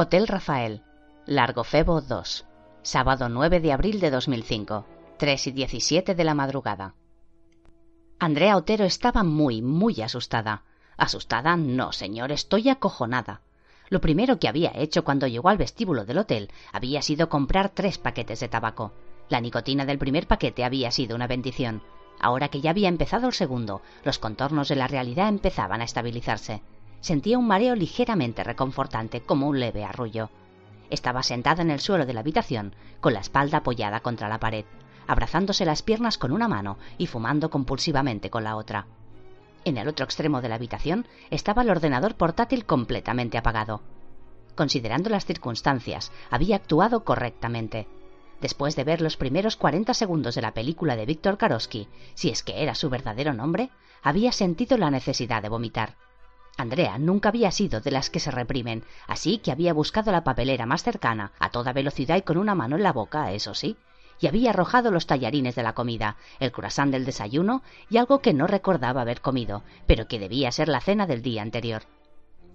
Hotel Rafael, Largo Febo 2, sábado 9 de abril de 2005, 3 y 17 de la madrugada. Andrea Otero estaba muy, muy asustada. Asustada, no, señor, estoy acojonada. Lo primero que había hecho cuando llegó al vestíbulo del hotel había sido comprar tres paquetes de tabaco. La nicotina del primer paquete había sido una bendición. Ahora que ya había empezado el segundo, los contornos de la realidad empezaban a estabilizarse. Sentía un mareo ligeramente reconfortante, como un leve arrullo. Estaba sentada en el suelo de la habitación, con la espalda apoyada contra la pared, abrazándose las piernas con una mano y fumando compulsivamente con la otra. En el otro extremo de la habitación estaba el ordenador portátil completamente apagado. Considerando las circunstancias, había actuado correctamente. Después de ver los primeros 40 segundos de la película de Víctor Karosky, si es que era su verdadero nombre, había sentido la necesidad de vomitar. Andrea nunca había sido de las que se reprimen, así que había buscado la papelera más cercana, a toda velocidad y con una mano en la boca, eso sí, y había arrojado los tallarines de la comida, el croissant del desayuno y algo que no recordaba haber comido, pero que debía ser la cena del día anterior.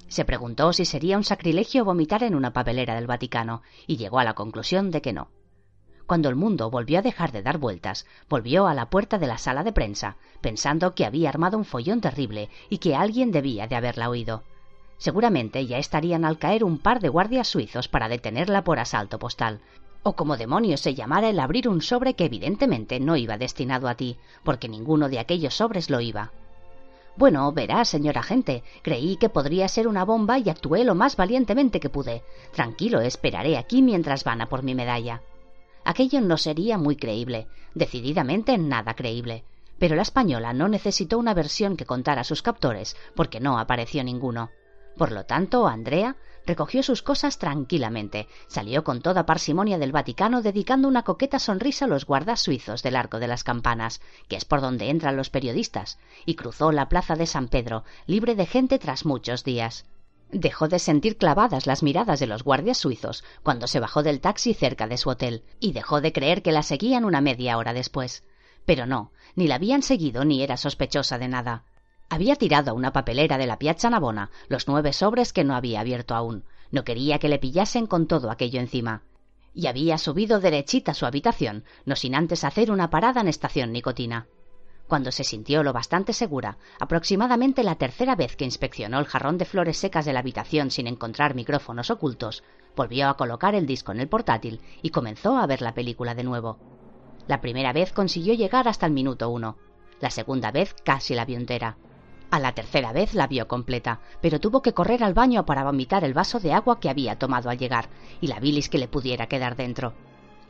Se preguntó si sería un sacrilegio vomitar en una papelera del Vaticano, y llegó a la conclusión de que no. Cuando el mundo volvió a dejar de dar vueltas, volvió a la puerta de la sala de prensa, pensando que había armado un follón terrible y que alguien debía de haberla oído. Seguramente ya estarían al caer un par de guardias suizos para detenerla por asalto postal, o como demonios se llamara el abrir un sobre que evidentemente no iba destinado a ti, porque ninguno de aquellos sobres lo iba. Bueno, verá, señor agente, creí que podría ser una bomba y actué lo más valientemente que pude. Tranquilo, esperaré aquí mientras van a por mi medalla. Aquello no sería muy creíble, decididamente nada creíble. Pero la española no necesitó una versión que contara a sus captores, porque no apareció ninguno. Por lo tanto, Andrea recogió sus cosas tranquilamente, salió con toda parsimonia del Vaticano dedicando una coqueta sonrisa a los guardas suizos del Arco de las Campanas, que es por donde entran los periodistas, y cruzó la plaza de San Pedro, libre de gente tras muchos días. Dejó de sentir clavadas las miradas de los guardias suizos cuando se bajó del taxi cerca de su hotel, y dejó de creer que la seguían una media hora después. Pero no, ni la habían seguido ni era sospechosa de nada. Había tirado a una papelera de la Piazza Navona los nueve sobres que no había abierto aún. No quería que le pillasen con todo aquello encima. Y había subido derechita a su habitación, no sin antes hacer una parada en estación nicotina. Cuando se sintió lo bastante segura, aproximadamente la tercera vez que inspeccionó el jarrón de flores secas de la habitación sin encontrar micrófonos ocultos, volvió a colocar el disco en el portátil y comenzó a ver la película de nuevo. La primera vez consiguió llegar hasta el minuto uno. La segunda vez casi la vio. A la tercera vez la vio completa, pero tuvo que correr al baño para vomitar el vaso de agua que había tomado al llegar y la bilis que le pudiera quedar dentro.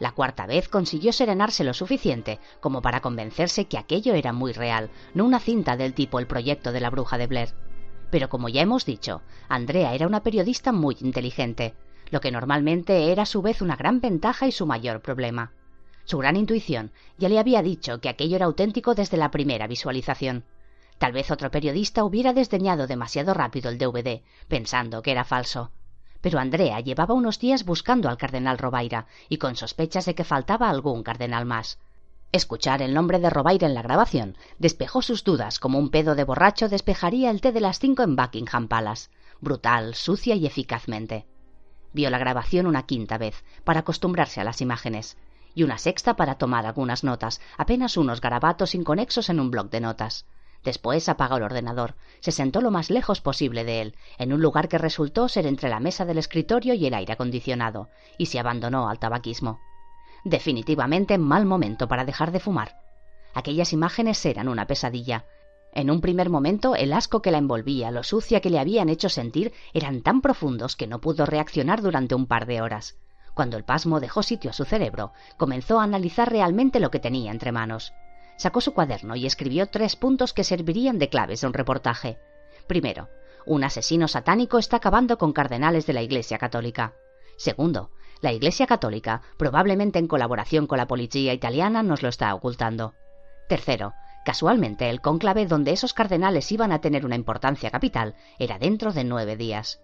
La cuarta vez consiguió serenarse lo suficiente como para convencerse que aquello era muy real, no una cinta del tipo El proyecto de la bruja de Blair. Pero como ya hemos dicho, Andrea era una periodista muy inteligente, lo que normalmente era a su vez una gran ventaja y su mayor problema. Su gran intuición ya le había dicho que aquello era auténtico desde la primera visualización. Tal vez otro periodista hubiera desdeñado demasiado rápido el DVD, pensando que era falso. Pero Andrea llevaba unos días buscando al cardenal Robaira y con sospechas de que faltaba algún cardenal más. Escuchar el nombre de Robaira en la grabación despejó sus dudas como un pedo de borracho despejaría el té de las cinco en Buckingham Palace, brutal, sucia y eficazmente. Vio la grabación una quinta vez, para acostumbrarse a las imágenes, y una sexta para tomar algunas notas, apenas unos garabatos inconexos en un bloc de notas. Después apagó el ordenador, se sentó lo más lejos posible de él, en un lugar que resultó ser entre la mesa del escritorio y el aire acondicionado, y se abandonó al tabaquismo. Definitivamente mal momento para dejar de fumar. Aquellas imágenes eran una pesadilla. En un primer momento el asco que la envolvía, lo sucia que le habían hecho sentir, eran tan profundos que no pudo reaccionar durante un par de horas. Cuando el pasmo dejó sitio a su cerebro, comenzó a analizar realmente lo que tenía entre manos. Sacó su cuaderno y escribió tres puntos que servirían de claves de un reportaje. Primero, un asesino satánico está acabando con cardenales de la Iglesia Católica. Segundo, la Iglesia Católica, probablemente en colaboración con la policía italiana, nos lo está ocultando. Tercero, casualmente el cónclave donde esos cardenales iban a tener una importancia capital era dentro de nueve días.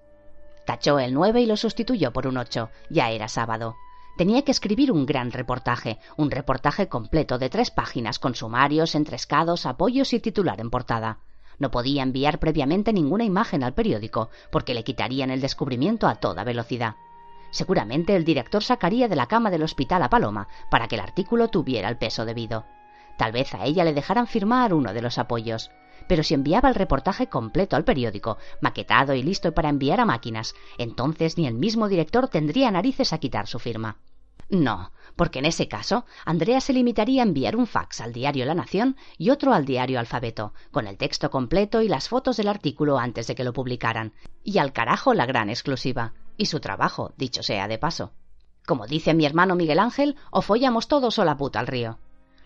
Tachó el nueve y lo sustituyó por un ocho. Ya era sábado. Tenía que escribir un gran reportaje, un reportaje completo de tres páginas con sumarios, entrescados, apoyos y titular en portada. No podía enviar previamente ninguna imagen al periódico, porque le quitarían el descubrimiento a toda velocidad. Seguramente el director sacaría de la cama del hospital a Paloma para que el artículo tuviera el peso debido. Tal vez a ella le dejaran firmar uno de los apoyos. Pero si enviaba el reportaje completo al periódico, maquetado y listo para enviar a máquinas, entonces ni el mismo director tendría narices a quitar su firma. No, porque en ese caso Andrea se limitaría a enviar un fax al diario La Nación y otro al diario Alfabeto, con el texto completo y las fotos del artículo antes de que lo publicaran. Y al carajo la gran exclusiva y su trabajo, dicho sea de paso. Como dice mi hermano Miguel Ángel, o follamos todos o la puta al río.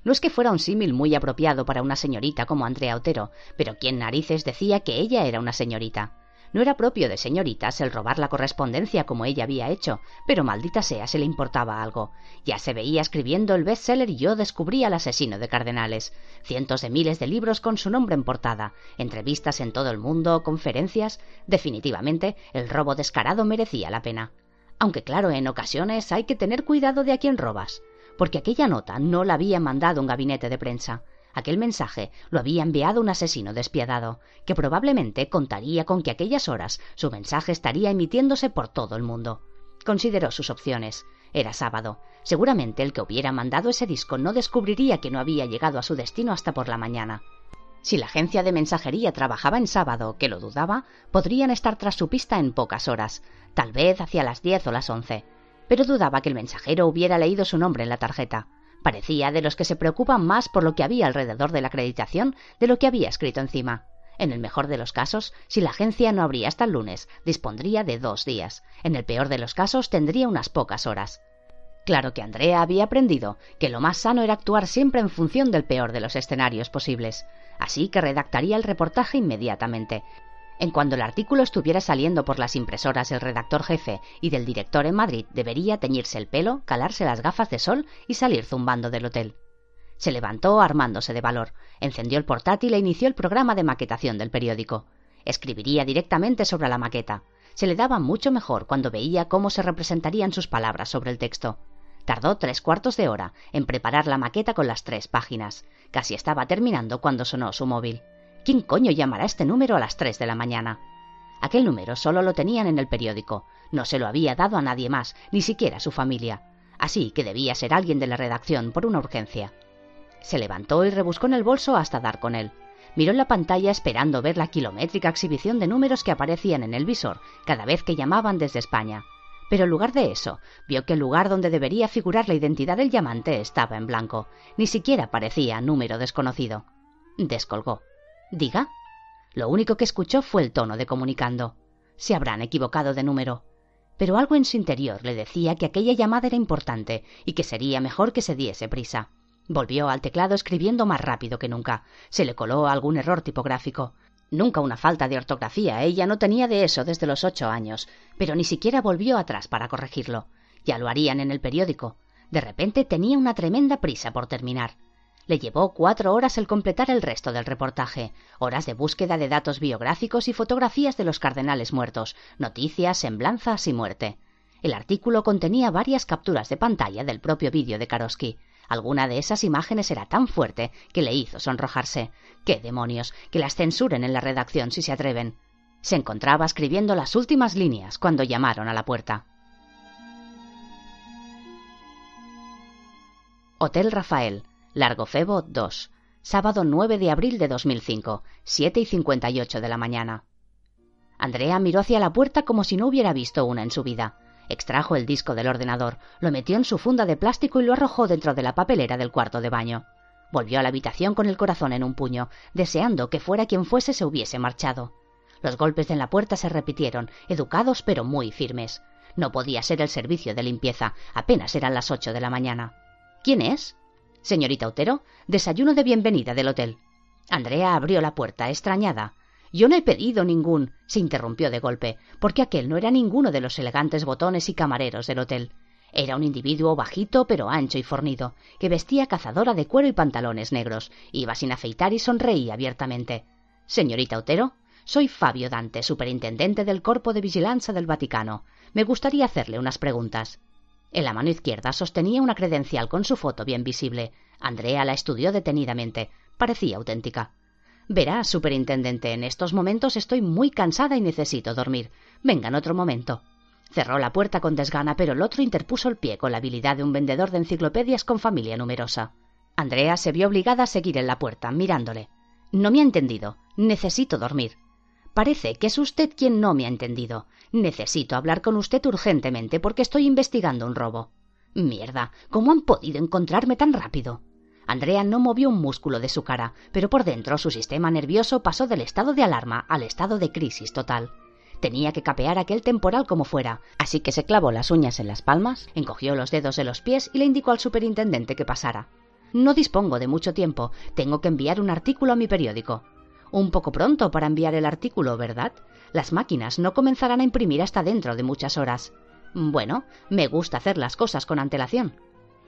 No es que fuera un símil muy apropiado para una señorita como Andrea Otero, pero quien narices decía que ella era una señorita. No era propio de señoritas el robar la correspondencia como ella había hecho, pero maldita sea se le importaba algo. Ya se veía escribiendo el bestseller y yo descubrí al asesino de cardenales. Cientos de miles de libros con su nombre en portada, entrevistas en todo el mundo, conferencias. Definitivamente, el robo descarado merecía la pena. Aunque claro, en ocasiones hay que tener cuidado de a quién robas, porque aquella nota no la había mandado un gabinete de prensa. Aquel mensaje lo había enviado un asesino despiadado, que probablemente contaría con que aquellas horas su mensaje estaría emitiéndose por todo el mundo. Consideró sus opciones. Era sábado. Seguramente el que hubiera mandado ese disco no descubriría que no había llegado a su destino hasta por la mañana. Si la agencia de mensajería trabajaba en sábado, que lo dudaba, podrían estar tras su pista en pocas horas, tal vez hacia las diez o las once. Pero dudaba que el mensajero hubiera leído su nombre en la tarjeta. Parecía de los que se preocupan más por lo que había alrededor de la acreditación de lo que había escrito encima. En el mejor de los casos, si la agencia no abría hasta el lunes, dispondría de dos días. En el peor de los casos, tendría unas pocas horas. Claro que Andrea había aprendido que lo más sano era actuar siempre en función del peor de los escenarios posibles. Así que redactaría el reportaje inmediatamente, en cuanto el artículo estuviera saliendo por las impresoras del redactor jefe y del director en Madrid, debería teñirse el pelo, calarse las gafas de sol y salir zumbando del hotel. Se levantó armándose de valor, encendió el portátil e inició el programa de maquetación del periódico. Escribiría directamente sobre la maqueta. Se le daba mucho mejor cuando veía cómo se representarían sus palabras sobre el texto. Tardó tres cuartos de hora en preparar la maqueta con las tres páginas. Casi estaba terminando cuando sonó su móvil. ¿Quién coño llamará este número a las tres de la mañana? Aquel número solo lo tenían en el periódico. No se lo había dado a nadie más, ni siquiera a su familia. Así que debía ser alguien de la redacción por una urgencia. Se levantó y rebuscó en el bolso hasta dar con él. Miró en la pantalla esperando ver la kilométrica exhibición de números que aparecían en el visor cada vez que llamaban desde España. Pero en lugar de eso, vio que el lugar donde debería figurar la identidad del llamante estaba en blanco. Ni siquiera parecía número desconocido. Descolgó. Diga. Lo único que escuchó fue el tono de comunicando. Se habrán equivocado de número. Pero algo en su interior le decía que aquella llamada era importante y que sería mejor que se diese prisa. Volvió al teclado escribiendo más rápido que nunca. Se le coló algún error tipográfico. Nunca una falta de ortografía. Ella no tenía de eso desde los ocho años. Pero ni siquiera volvió atrás para corregirlo. Ya lo harían en el periódico. De repente tenía una tremenda prisa por terminar. Le llevó cuatro horas el completar el resto del reportaje, horas de búsqueda de datos biográficos y fotografías de los cardenales muertos, noticias, semblanzas y muerte. El artículo contenía varias capturas de pantalla del propio vídeo de Karosky. Alguna de esas imágenes era tan fuerte que le hizo sonrojarse. ¡Qué demonios! Que las censuren en la redacción si se atreven. Se encontraba escribiendo las últimas líneas cuando llamaron a la puerta. Hotel Rafael, Largo Febo 2, sábado 9 de abril de 2005, 7 y 58 de la mañana. Andrea miró hacia la puerta como si no hubiera visto una en su vida. Extrajo el disco del ordenador, lo metió en su funda de plástico y lo arrojó dentro de la papelera del cuarto de baño. Volvió a la habitación con el corazón en un puño, deseando que fuera quien fuese se hubiese marchado. Los golpes en la puerta se repitieron, educados pero muy firmes. No podía ser el servicio de limpieza, apenas eran las ocho de la mañana. ¿Quién es? Señorita Otero, desayuno de bienvenida del hotel. Andrea abrió la puerta, extrañada. Yo no he pedido ningún. se interrumpió de golpe, porque aquel no era ninguno de los elegantes botones y camareros del hotel. Era un individuo bajito pero ancho y fornido, que vestía cazadora de cuero y pantalones negros, iba sin afeitar y sonreía abiertamente. Señorita Otero, soy Fabio Dante, superintendente del Corpo de Vigilancia del Vaticano. Me gustaría hacerle unas preguntas. En la mano izquierda sostenía una credencial con su foto bien visible. Andrea la estudió detenidamente. Parecía auténtica. Verá, superintendente, en estos momentos estoy muy cansada y necesito dormir. Venga en otro momento. Cerró la puerta con desgana, pero el otro interpuso el pie con la habilidad de un vendedor de enciclopedias con familia numerosa. Andrea se vio obligada a seguir en la puerta, mirándole. No me ha entendido. Necesito dormir. Parece que es usted quien no me ha entendido. Necesito hablar con usted urgentemente porque estoy investigando un robo. Mierda. ¿Cómo han podido encontrarme tan rápido? Andrea no movió un músculo de su cara, pero por dentro su sistema nervioso pasó del estado de alarma al estado de crisis total. Tenía que capear aquel temporal como fuera, así que se clavó las uñas en las palmas, encogió los dedos de los pies y le indicó al superintendente que pasara. No dispongo de mucho tiempo, tengo que enviar un artículo a mi periódico. Un poco pronto para enviar el artículo, ¿verdad? Las máquinas no comenzarán a imprimir hasta dentro de muchas horas. Bueno, me gusta hacer las cosas con antelación.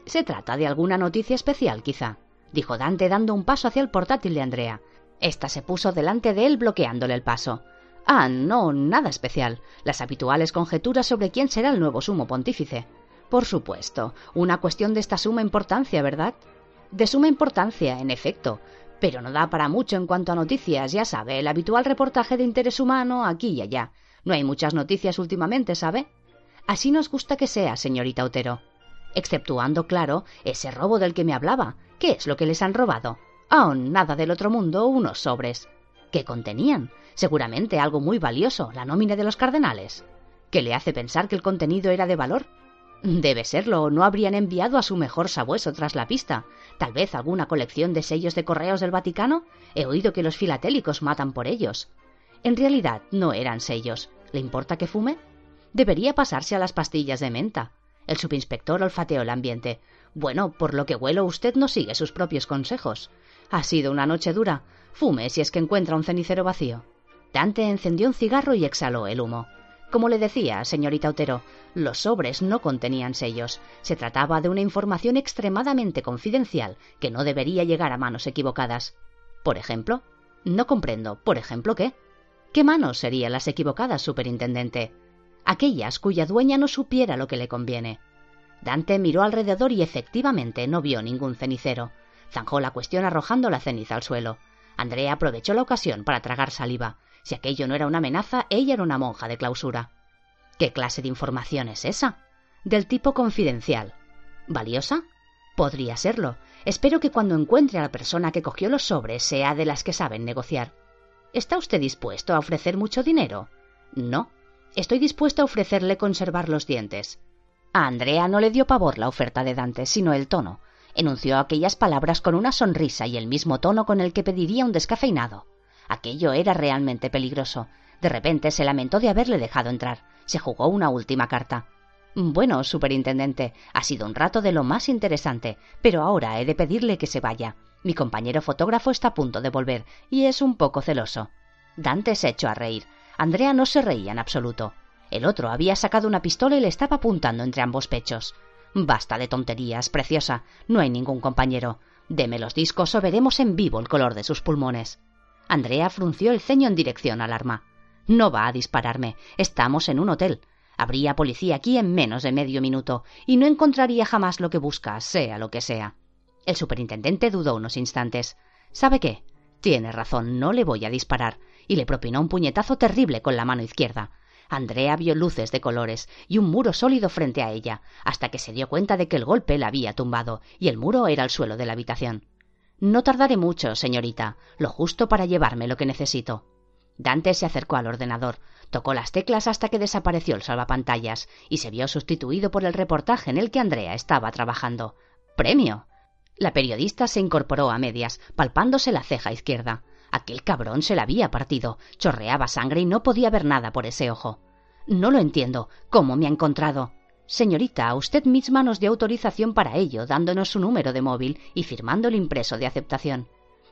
Se trata de alguna noticia especial, quizá, dijo Dante dando un paso hacia el portátil de Andrea. Esta se puso delante de él bloqueándole el paso. Ah, no, nada especial. Las habituales conjeturas sobre quién será el nuevo sumo pontífice. Por supuesto, una cuestión de esta suma importancia, ¿verdad? De suma importancia, en efecto. Pero no da para mucho en cuanto a noticias, ya sabe, el habitual reportaje de interés humano aquí y allá. No hay muchas noticias últimamente, ¿sabe? Así nos gusta que sea, señorita Otero. Exceptuando, claro, ese robo del que me hablaba. ¿Qué es lo que les han robado? Ah, nada del otro mundo, unos sobres. ¿Qué contenían? Seguramente algo muy valioso, la nómina de los cardenales. ¿Qué le hace pensar que el contenido era de valor? Debe serlo, no habrían enviado a su mejor sabueso tras la pista. Tal vez alguna colección de sellos de correos del Vaticano. He oído que los filatélicos matan por ellos. En realidad no eran sellos. ¿Le importa que fume? Debería pasarse a las pastillas de menta. El subinspector olfateó el ambiente. Bueno, por lo que huelo usted no sigue sus propios consejos. Ha sido una noche dura. Fume si es que encuentra un cenicero vacío. Dante encendió un cigarro y exhaló el humo. Como le decía, señorita Otero, los sobres no contenían sellos. Se trataba de una información extremadamente confidencial que no debería llegar a manos equivocadas. Por ejemplo, no comprendo. ¿Por ejemplo qué? ¿Qué manos serían las equivocadas, superintendente? Aquellas cuya dueña no supiera lo que le conviene. Dante miró alrededor y efectivamente no vio ningún cenicero. Zanjó la cuestión arrojando la ceniza al suelo. Andrea aprovechó la ocasión para tragar saliva. Si aquello no era una amenaza, ella era una monja de clausura. ¿Qué clase de información es esa? Del tipo confidencial. ¿Valiosa? Podría serlo. Espero que cuando encuentre a la persona que cogió los sobres sea de las que saben negociar. ¿Está usted dispuesto a ofrecer mucho dinero? No. Estoy dispuesto a ofrecerle conservar los dientes. A Andrea no le dio pavor la oferta de Dante, sino el tono. Enunció aquellas palabras con una sonrisa y el mismo tono con el que pediría un descafeinado. Aquello era realmente peligroso. De repente se lamentó de haberle dejado entrar. Se jugó una última carta. Bueno, superintendente, ha sido un rato de lo más interesante, pero ahora he de pedirle que se vaya. Mi compañero fotógrafo está a punto de volver, y es un poco celoso. Dante se echó a reír. Andrea no se reía en absoluto. El otro había sacado una pistola y le estaba apuntando entre ambos pechos. Basta de tonterías, preciosa. No hay ningún compañero. Deme los discos o veremos en vivo el color de sus pulmones. Andrea frunció el ceño en dirección al arma. No va a dispararme. Estamos en un hotel. Habría policía aquí en menos de medio minuto y no encontraría jamás lo que busca, sea lo que sea. El superintendente dudó unos instantes. ¿Sabe qué? Tiene razón, no le voy a disparar. Y le propinó un puñetazo terrible con la mano izquierda. Andrea vio luces de colores y un muro sólido frente a ella, hasta que se dio cuenta de que el golpe la había tumbado, y el muro era el suelo de la habitación. No tardaré mucho, señorita, lo justo para llevarme lo que necesito. Dante se acercó al ordenador, tocó las teclas hasta que desapareció el salvapantallas y se vio sustituido por el reportaje en el que Andrea estaba trabajando. ¡Premio! La periodista se incorporó a medias, palpándose la ceja izquierda. Aquel cabrón se la había partido, chorreaba sangre y no podía ver nada por ese ojo. No lo entiendo. ¿Cómo me ha encontrado? Señorita, usted misma nos dio autorización para ello, dándonos su número de móvil y firmando el impreso de aceptación.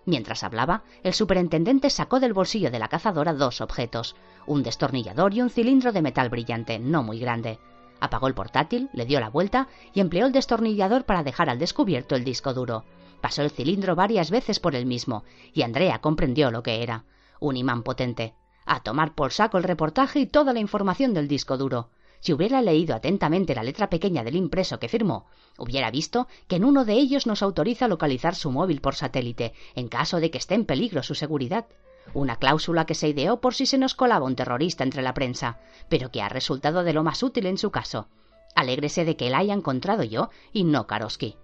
Mientras hablaba, el superintendente sacó del bolsillo de la cazadora dos objetos, un destornillador y un cilindro de metal brillante, no muy grande. Apagó el portátil, le dio la vuelta y empleó el destornillador para dejar al descubierto el disco duro. Pasó el cilindro varias veces por el mismo, y Andrea comprendió lo que era. Un imán potente. A tomar por saco el reportaje y toda la información del disco duro. Si hubiera leído atentamente la letra pequeña del impreso que firmó, hubiera visto que en uno de ellos nos autoriza localizar su móvil por satélite, en caso de que esté en peligro su seguridad. Una cláusula que se ideó por si se nos colaba un terrorista entre la prensa, pero que ha resultado de lo más útil en su caso. Alégrese de que la haya encontrado yo y no Karosky.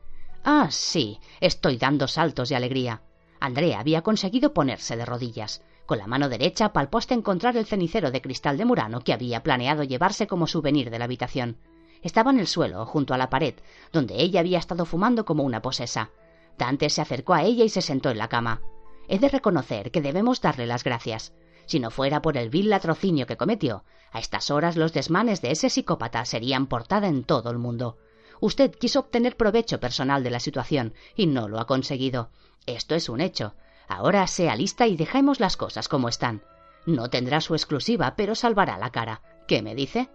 Ah, sí, estoy dando saltos de alegría. Andrea había conseguido ponerse de rodillas. Con la mano derecha palpó hasta encontrar el cenicero de cristal de Murano que había planeado llevarse como souvenir de la habitación. Estaba en el suelo, junto a la pared, donde ella había estado fumando como una posesa. Dante se acercó a ella y se sentó en la cama. He de reconocer que debemos darle las gracias. Si no fuera por el vil latrocinio que cometió, a estas horas los desmanes de ese psicópata serían portada en todo el mundo. Usted quiso obtener provecho personal de la situación y no lo ha conseguido. Esto es un hecho. Ahora sea lista y dejemos las cosas como están. No tendrá su exclusiva, pero salvará la cara. ¿Qué me dice?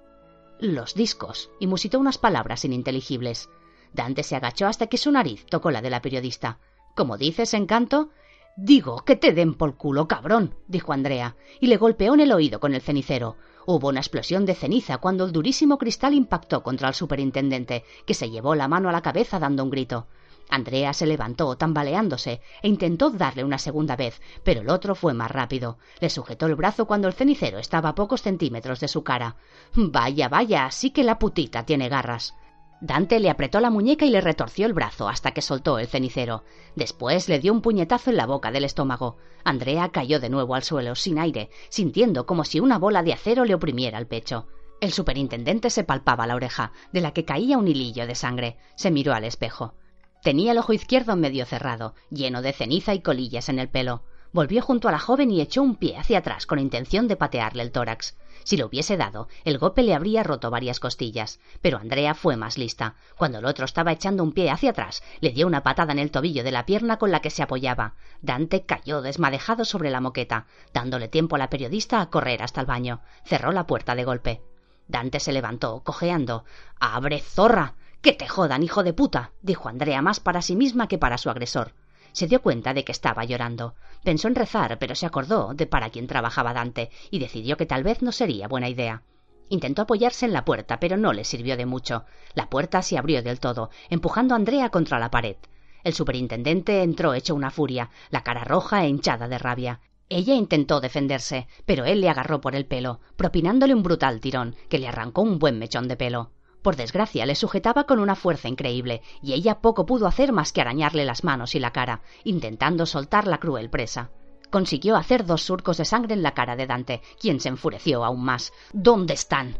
Los discos, y musitó unas palabras ininteligibles. Dante se agachó hasta que su nariz tocó la de la periodista. ¿Cómo dices, encanto? Digo, que te den por culo, cabrón, dijo Andrea, y le golpeó en el oído con el cenicero. Hubo una explosión de ceniza cuando el durísimo cristal impactó contra el superintendente, que se llevó la mano a la cabeza dando un grito. Andrea se levantó tambaleándose e intentó darle una segunda vez, pero el otro fue más rápido. Le sujetó el brazo cuando el cenicero estaba a pocos centímetros de su cara. Vaya, vaya, sí que la putita tiene garras. Dante le apretó la muñeca y le retorció el brazo hasta que soltó el cenicero. Después le dio un puñetazo en la boca del estómago. Andrea cayó de nuevo al suelo, sin aire, sintiendo como si una bola de acero le oprimiera el pecho. El superintendente se palpaba la oreja, de la que caía un hilillo de sangre. Se miró al espejo. Tenía el ojo izquierdo medio cerrado, lleno de ceniza y colillas en el pelo. Volvió junto a la joven y echó un pie hacia atrás con intención de patearle el tórax. Si lo hubiese dado, el golpe le habría roto varias costillas. Pero Andrea fue más lista. Cuando el otro estaba echando un pie hacia atrás, le dio una patada en el tobillo de la pierna con la que se apoyaba. Dante cayó desmadejado sobre la moqueta, dándole tiempo a la periodista a correr hasta el baño. Cerró la puerta de golpe. Dante se levantó, cojeando. ¡Abre, zorra! ¡Que te jodan, hijo de puta! dijo Andrea más para sí misma que para su agresor. Se dio cuenta de que estaba llorando. Pensó en rezar, pero se acordó de para quién trabajaba Dante y decidió que tal vez no sería buena idea. Intentó apoyarse en la puerta, pero no le sirvió de mucho. La puerta se abrió del todo, empujando a Andrea contra la pared. El superintendente entró hecho una furia, la cara roja e hinchada de rabia. Ella intentó defenderse, pero él le agarró por el pelo, propinándole un brutal tirón, que le arrancó un buen mechón de pelo. Por desgracia, le sujetaba con una fuerza increíble, y ella poco pudo hacer más que arañarle las manos y la cara, intentando soltar la cruel presa. Consiguió hacer dos surcos de sangre en la cara de Dante, quien se enfureció aún más. ¿Dónde están?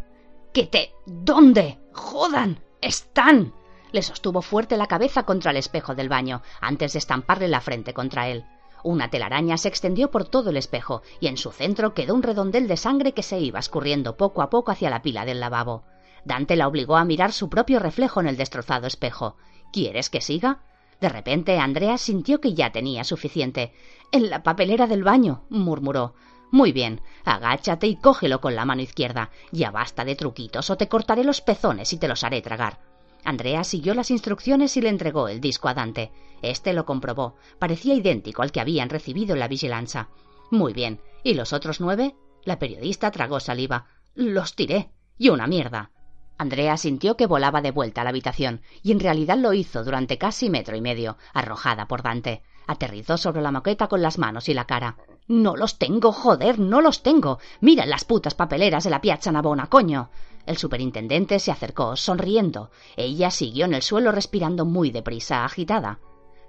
¿Qué te... ¿Dónde? ¡Jodan! ¡Están! Le sostuvo fuerte la cabeza contra el espejo del baño, antes de estamparle la frente contra él. Una telaraña se extendió por todo el espejo, y en su centro quedó un redondel de sangre que se iba escurriendo poco a poco hacia la pila del lavabo. Dante la obligó a mirar su propio reflejo en el destrozado espejo. ¿Quieres que siga? De repente Andrea sintió que ya tenía suficiente. En la papelera del baño, murmuró. Muy bien, agáchate y cógelo con la mano izquierda. Ya basta de truquitos o te cortaré los pezones y te los haré tragar. Andrea siguió las instrucciones y le entregó el disco a Dante. Este lo comprobó. Parecía idéntico al que habían recibido en la vigilancia. Muy bien. ¿Y los otros nueve? La periodista tragó saliva. Los tiré. Y una mierda. Andrea sintió que volaba de vuelta a la habitación, y en realidad lo hizo durante casi metro y medio, arrojada por Dante. Aterrizó sobre la moqueta con las manos y la cara. No los tengo, joder, no los tengo. Mira las putas papeleras de la Piazza Navona, coño. El superintendente se acercó, sonriendo. Ella siguió en el suelo respirando muy deprisa, agitada.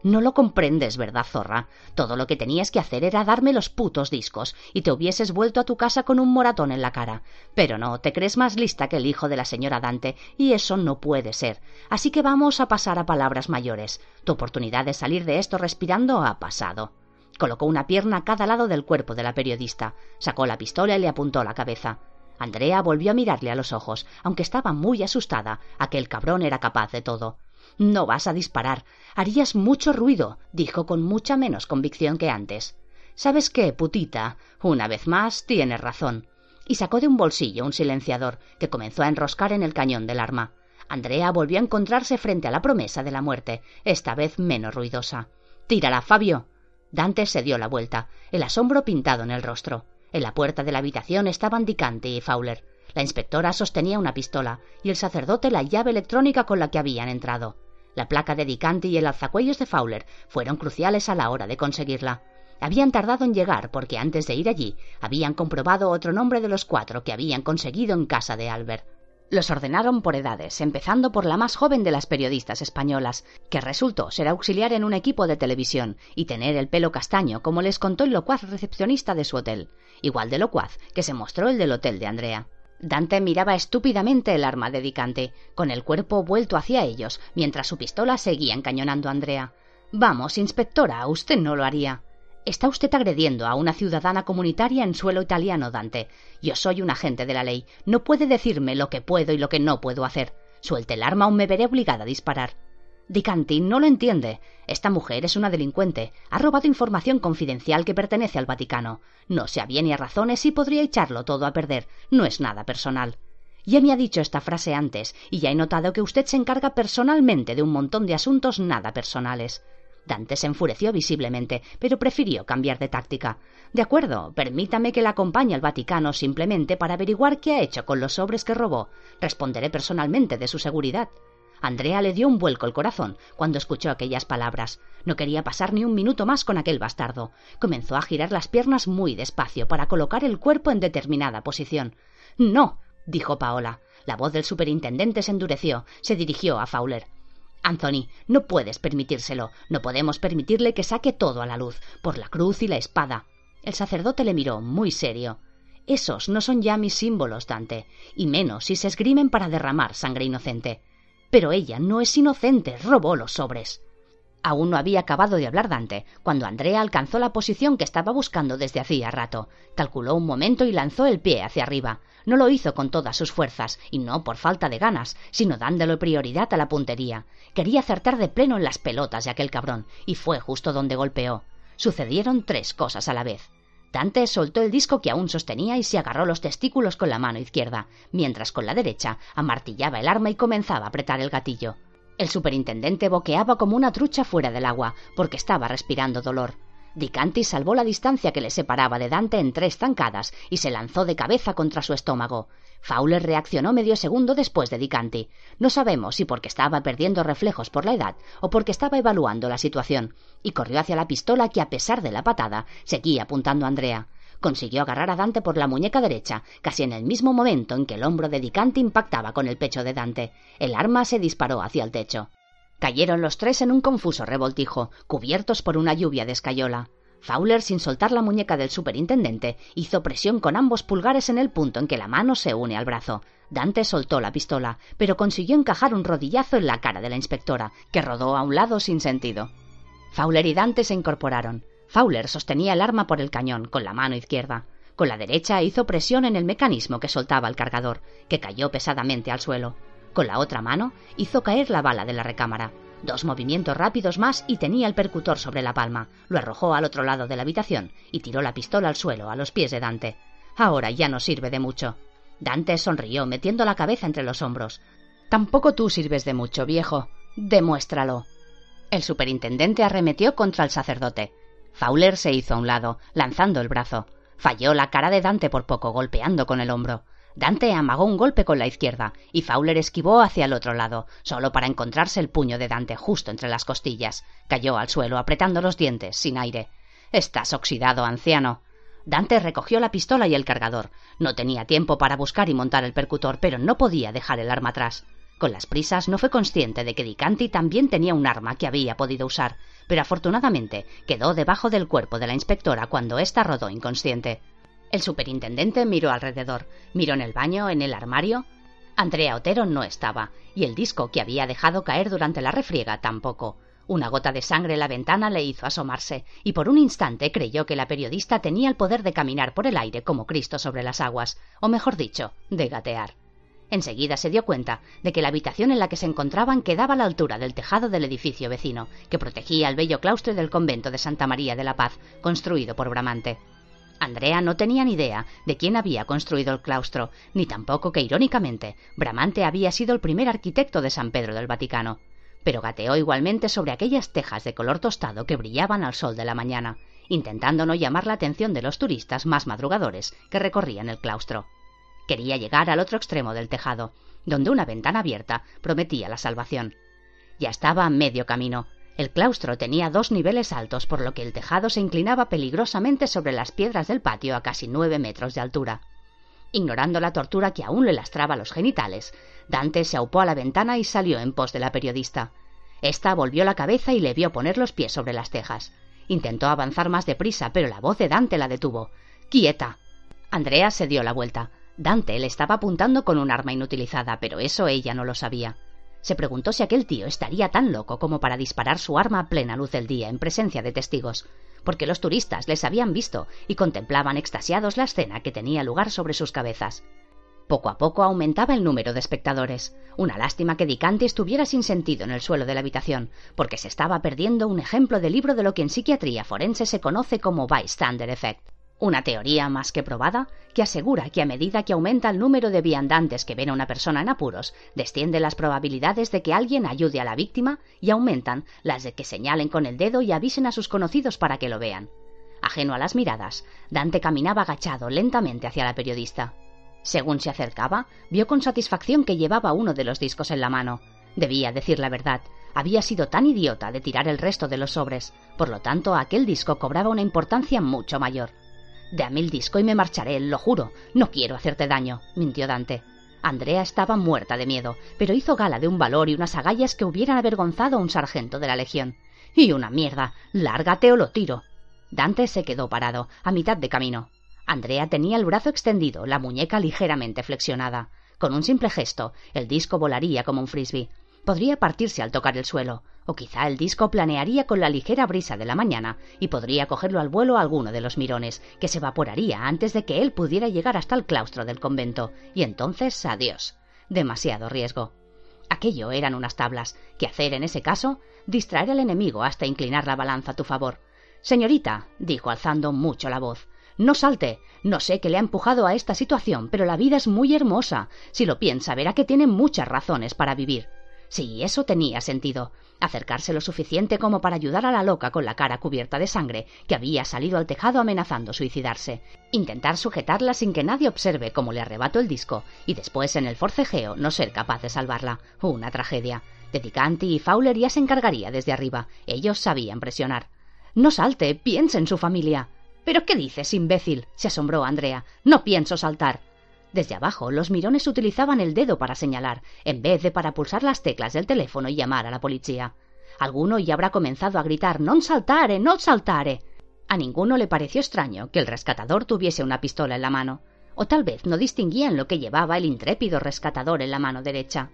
No lo comprendes, ¿verdad, zorra? Todo lo que tenías que hacer era darme los putos discos y te hubieses vuelto a tu casa con un moratón en la cara. Pero no, te crees más lista que el hijo de la señora Dante, y eso no puede ser. Así que vamos a pasar a palabras mayores. Tu oportunidad de salir de esto respirando ha pasado. Colocó una pierna a cada lado del cuerpo de la periodista, sacó la pistola y le apuntó la cabeza. Andrea volvió a mirarle a los ojos, aunque estaba muy asustada. Aquel cabrón era capaz de todo. No vas a disparar. Harías mucho ruido, dijo con mucha menos convicción que antes. ¿Sabes qué, putita? Una vez más tienes razón. Y sacó de un bolsillo un silenciador, que comenzó a enroscar en el cañón del arma. Andrea volvió a encontrarse frente a la promesa de la muerte, esta vez menos ruidosa. Tírala, Fabio. Dante se dio la vuelta, el asombro pintado en el rostro. En la puerta de la habitación estaban Dicanti y Fowler. La inspectora sostenía una pistola y el sacerdote la llave electrónica con la que habían entrado. La placa de Dicanti y el alzacuellos de Fowler fueron cruciales a la hora de conseguirla. Habían tardado en llegar porque antes de ir allí habían comprobado otro nombre de los cuatro que habían conseguido en casa de Albert. Los ordenaron por edades, empezando por la más joven de las periodistas españolas, que resultó ser auxiliar en un equipo de televisión y tener el pelo castaño, como les contó el locuaz recepcionista de su hotel, igual de locuaz que se mostró el del hotel de Andrea. Dante miraba estúpidamente el arma de Dicante, con el cuerpo vuelto hacia ellos, mientras su pistola seguía encañonando a Andrea. Vamos, inspectora, usted no lo haría. Está usted agrediendo a una ciudadana comunitaria en suelo italiano, Dante. Yo soy un agente de la ley. No puede decirme lo que puedo y lo que no puedo hacer. Suelte el arma o me veré obligada a disparar. Dicanti no lo entiende. Esta mujer es una delincuente. Ha robado información confidencial que pertenece al Vaticano. No se aviene a razones y podría echarlo todo a perder. No es nada personal. Ya me ha dicho esta frase antes, y ya he notado que usted se encarga personalmente de un montón de asuntos nada personales. Dante se enfureció visiblemente, pero prefirió cambiar de táctica. De acuerdo, permítame que la acompañe al Vaticano simplemente para averiguar qué ha hecho con los sobres que robó. Responderé personalmente de su seguridad. Andrea le dio un vuelco el corazón cuando escuchó aquellas palabras. No quería pasar ni un minuto más con aquel bastardo. Comenzó a girar las piernas muy despacio para colocar el cuerpo en determinada posición. No, dijo Paola. La voz del superintendente se endureció. Se dirigió a Fowler. Anthony, no puedes permitírselo. No podemos permitirle que saque todo a la luz, por la cruz y la espada. El sacerdote le miró muy serio. Esos no son ya mis símbolos, Dante, y menos si se esgrimen para derramar sangre inocente. Pero ella no es inocente, robó los sobres. Aún no había acabado de hablar Dante, cuando Andrea alcanzó la posición que estaba buscando desde hacía rato. Calculó un momento y lanzó el pie hacia arriba. No lo hizo con todas sus fuerzas, y no por falta de ganas, sino dándole prioridad a la puntería. Quería acertar de pleno en las pelotas de aquel cabrón, y fue justo donde golpeó. Sucedieron tres cosas a la vez. Dante soltó el disco que aún sostenía y se agarró los testículos con la mano izquierda, mientras con la derecha amartillaba el arma y comenzaba a apretar el gatillo. El superintendente boqueaba como una trucha fuera del agua, porque estaba respirando dolor. Dicanti salvó la distancia que le separaba de Dante en tres zancadas y se lanzó de cabeza contra su estómago. Fowler reaccionó medio segundo después de Dicanti. No sabemos si porque estaba perdiendo reflejos por la edad o porque estaba evaluando la situación, y corrió hacia la pistola que, a pesar de la patada, seguía apuntando a Andrea. Consiguió agarrar a Dante por la muñeca derecha, casi en el mismo momento en que el hombro de Dicanti impactaba con el pecho de Dante. El arma se disparó hacia el techo. Cayeron los tres en un confuso revoltijo, cubiertos por una lluvia de escayola. Fowler, sin soltar la muñeca del superintendente, hizo presión con ambos pulgares en el punto en que la mano se une al brazo. Dante soltó la pistola, pero consiguió encajar un rodillazo en la cara de la inspectora, que rodó a un lado sin sentido. Fowler y Dante se incorporaron. Fowler sostenía el arma por el cañón, con la mano izquierda. Con la derecha hizo presión en el mecanismo que soltaba el cargador, que cayó pesadamente al suelo. Con la otra mano hizo caer la bala de la recámara. Dos movimientos rápidos más y tenía el percutor sobre la palma. Lo arrojó al otro lado de la habitación y tiró la pistola al suelo, a los pies de Dante. Ahora ya no sirve de mucho. Dante sonrió, metiendo la cabeza entre los hombros. Tampoco tú sirves de mucho, viejo. Demuéstralo. El superintendente arremetió contra el sacerdote. Fowler se hizo a un lado, lanzando el brazo. Falló la cara de Dante por poco, golpeando con el hombro. Dante amagó un golpe con la izquierda y Fowler esquivó hacia el otro lado, solo para encontrarse el puño de Dante justo entre las costillas. Cayó al suelo apretando los dientes, sin aire. Estás oxidado, anciano. Dante recogió la pistola y el cargador. No tenía tiempo para buscar y montar el percutor, pero no podía dejar el arma atrás. Con las prisas no fue consciente de que Dicanti también tenía un arma que había podido usar, pero afortunadamente quedó debajo del cuerpo de la inspectora cuando ésta rodó inconsciente. El superintendente miró alrededor, miró en el baño, en el armario. Andrea Otero no estaba, y el disco que había dejado caer durante la refriega tampoco. Una gota de sangre en la ventana le hizo asomarse, y por un instante creyó que la periodista tenía el poder de caminar por el aire como Cristo sobre las aguas, o mejor dicho, de gatear. Enseguida se dio cuenta de que la habitación en la que se encontraban quedaba a la altura del tejado del edificio vecino, que protegía el bello claustro del convento de Santa María de la Paz, construido por Bramante. Andrea no tenía ni idea de quién había construido el claustro, ni tampoco que, irónicamente, Bramante había sido el primer arquitecto de San Pedro del Vaticano. Pero gateó igualmente sobre aquellas tejas de color tostado que brillaban al sol de la mañana, intentando no llamar la atención de los turistas más madrugadores que recorrían el claustro. Quería llegar al otro extremo del tejado, donde una ventana abierta prometía la salvación. Ya estaba a medio camino. El claustro tenía dos niveles altos, por lo que el tejado se inclinaba peligrosamente sobre las piedras del patio a casi nueve metros de altura. Ignorando la tortura que aún le lastraba los genitales, Dante se aupó a la ventana y salió en pos de la periodista. Esta volvió la cabeza y le vio poner los pies sobre las tejas. Intentó avanzar más deprisa, pero la voz de Dante la detuvo. ¡Quieta! Andrea se dio la vuelta. Dante le estaba apuntando con un arma inutilizada, pero eso ella no lo sabía. Se preguntó si aquel tío estaría tan loco como para disparar su arma a plena luz del día en presencia de testigos, porque los turistas les habían visto y contemplaban extasiados la escena que tenía lugar sobre sus cabezas. Poco a poco aumentaba el número de espectadores. Una lástima que Dicante estuviera sin sentido en el suelo de la habitación, porque se estaba perdiendo un ejemplo de libro de lo que en psiquiatría forense se conoce como bystander effect. Una teoría más que probada que asegura que a medida que aumenta el número de viandantes que ven a una persona en apuros, descienden las probabilidades de que alguien ayude a la víctima y aumentan las de que señalen con el dedo y avisen a sus conocidos para que lo vean. Ajeno a las miradas, Dante caminaba agachado lentamente hacia la periodista. Según se acercaba, vio con satisfacción que llevaba uno de los discos en la mano. Debía decir la verdad. Había sido tan idiota de tirar el resto de los sobres. Por lo tanto, aquel disco cobraba una importancia mucho mayor. Dame el disco y me marcharé, lo juro. No quiero hacerte daño, mintió Dante. Andrea estaba muerta de miedo, pero hizo gala de un valor y unas agallas que hubieran avergonzado a un sargento de la Legión. Y una mierda. Lárgate o lo tiro. Dante se quedó parado, a mitad de camino. Andrea tenía el brazo extendido, la muñeca ligeramente flexionada. Con un simple gesto, el disco volaría como un frisbee. Podría partirse al tocar el suelo, o quizá el disco planearía con la ligera brisa de la mañana y podría cogerlo al vuelo a alguno de los mirones, que se evaporaría antes de que él pudiera llegar hasta el claustro del convento, y entonces adiós. Demasiado riesgo. Aquello eran unas tablas. ¿Qué hacer en ese caso? Distraer al enemigo hasta inclinar la balanza a tu favor. Señorita, dijo alzando mucho la voz, no salte. No sé qué le ha empujado a esta situación, pero la vida es muy hermosa. Si lo piensa, verá que tiene muchas razones para vivir. Sí, eso tenía sentido. Acercarse lo suficiente como para ayudar a la loca con la cara cubierta de sangre, que había salido al tejado amenazando suicidarse. Intentar sujetarla sin que nadie observe cómo le arrebato el disco, y después en el forcejeo no ser capaz de salvarla. Una tragedia. Dedicanti y Fowler ya se encargaría desde arriba. Ellos sabían presionar. No salte, piense en su familia. ¿Pero qué dices, imbécil? se asombró Andrea. No pienso saltar. Desde abajo, los mirones utilizaban el dedo para señalar, en vez de para pulsar las teclas del teléfono y llamar a la policía. Alguno ya habrá comenzado a gritar Non saltare, non saltare. A ninguno le pareció extraño que el rescatador tuviese una pistola en la mano, o tal vez no distinguían lo que llevaba el intrépido rescatador en la mano derecha.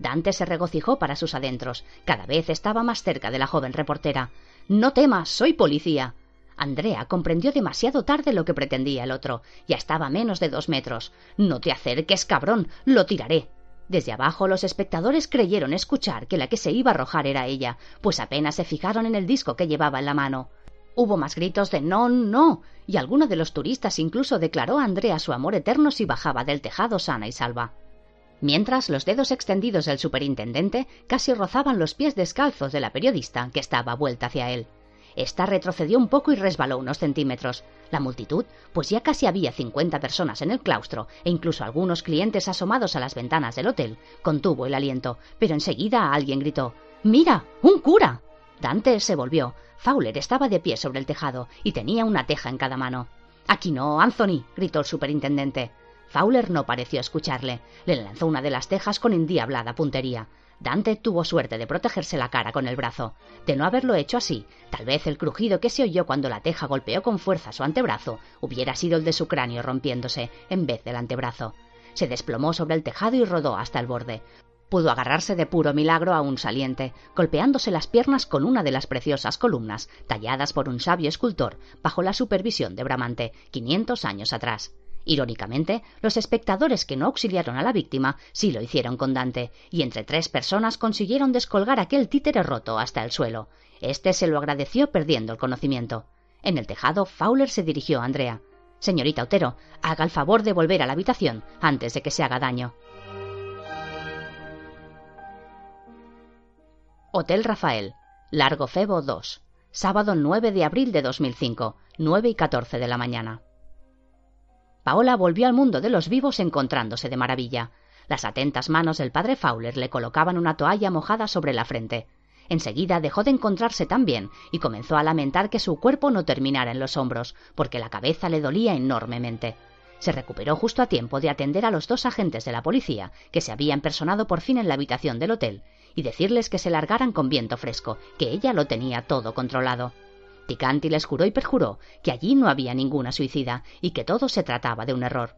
Dante se regocijó para sus adentros. Cada vez estaba más cerca de la joven reportera. No temas, soy policía. Andrea comprendió demasiado tarde lo que pretendía el otro. Ya estaba menos de dos metros. No te acerques, cabrón. Lo tiraré. Desde abajo los espectadores creyeron escuchar que la que se iba a arrojar era ella, pues apenas se fijaron en el disco que llevaba en la mano. Hubo más gritos de no, no, y alguno de los turistas incluso declaró a Andrea su amor eterno si bajaba del tejado sana y salva. Mientras los dedos extendidos del superintendente casi rozaban los pies descalzos de la periodista que estaba vuelta hacia él. Esta retrocedió un poco y resbaló unos centímetros. La multitud, pues ya casi había cincuenta personas en el claustro, e incluso algunos clientes asomados a las ventanas del hotel, contuvo el aliento, pero enseguida alguien gritó Mira. un cura. Dante se volvió. Fowler estaba de pie sobre el tejado y tenía una teja en cada mano. Aquí no, Anthony, gritó el superintendente. Fowler no pareció escucharle. Le lanzó una de las tejas con endiablada puntería. Dante tuvo suerte de protegerse la cara con el brazo. De no haberlo hecho así, tal vez el crujido que se oyó cuando la teja golpeó con fuerza su antebrazo hubiera sido el de su cráneo rompiéndose en vez del antebrazo. Se desplomó sobre el tejado y rodó hasta el borde. Pudo agarrarse de puro milagro a un saliente, golpeándose las piernas con una de las preciosas columnas, talladas por un sabio escultor, bajo la supervisión de Bramante, quinientos años atrás. Irónicamente, los espectadores que no auxiliaron a la víctima sí lo hicieron con Dante, y entre tres personas consiguieron descolgar aquel títere roto hasta el suelo. Este se lo agradeció perdiendo el conocimiento. En el tejado, Fowler se dirigió a Andrea. Señorita Otero, haga el favor de volver a la habitación antes de que se haga daño. Hotel Rafael, Largo Febo 2, sábado 9 de abril de 2005, 9 y 14 de la mañana. Paola volvió al mundo de los vivos encontrándose de maravilla. Las atentas manos del padre Fowler le colocaban una toalla mojada sobre la frente. Enseguida dejó de encontrarse tan bien y comenzó a lamentar que su cuerpo no terminara en los hombros, porque la cabeza le dolía enormemente. Se recuperó justo a tiempo de atender a los dos agentes de la policía que se habían personado por fin en la habitación del hotel y decirles que se largaran con viento fresco, que ella lo tenía todo controlado. Ticanti les juró y perjuró que allí no había ninguna suicida y que todo se trataba de un error.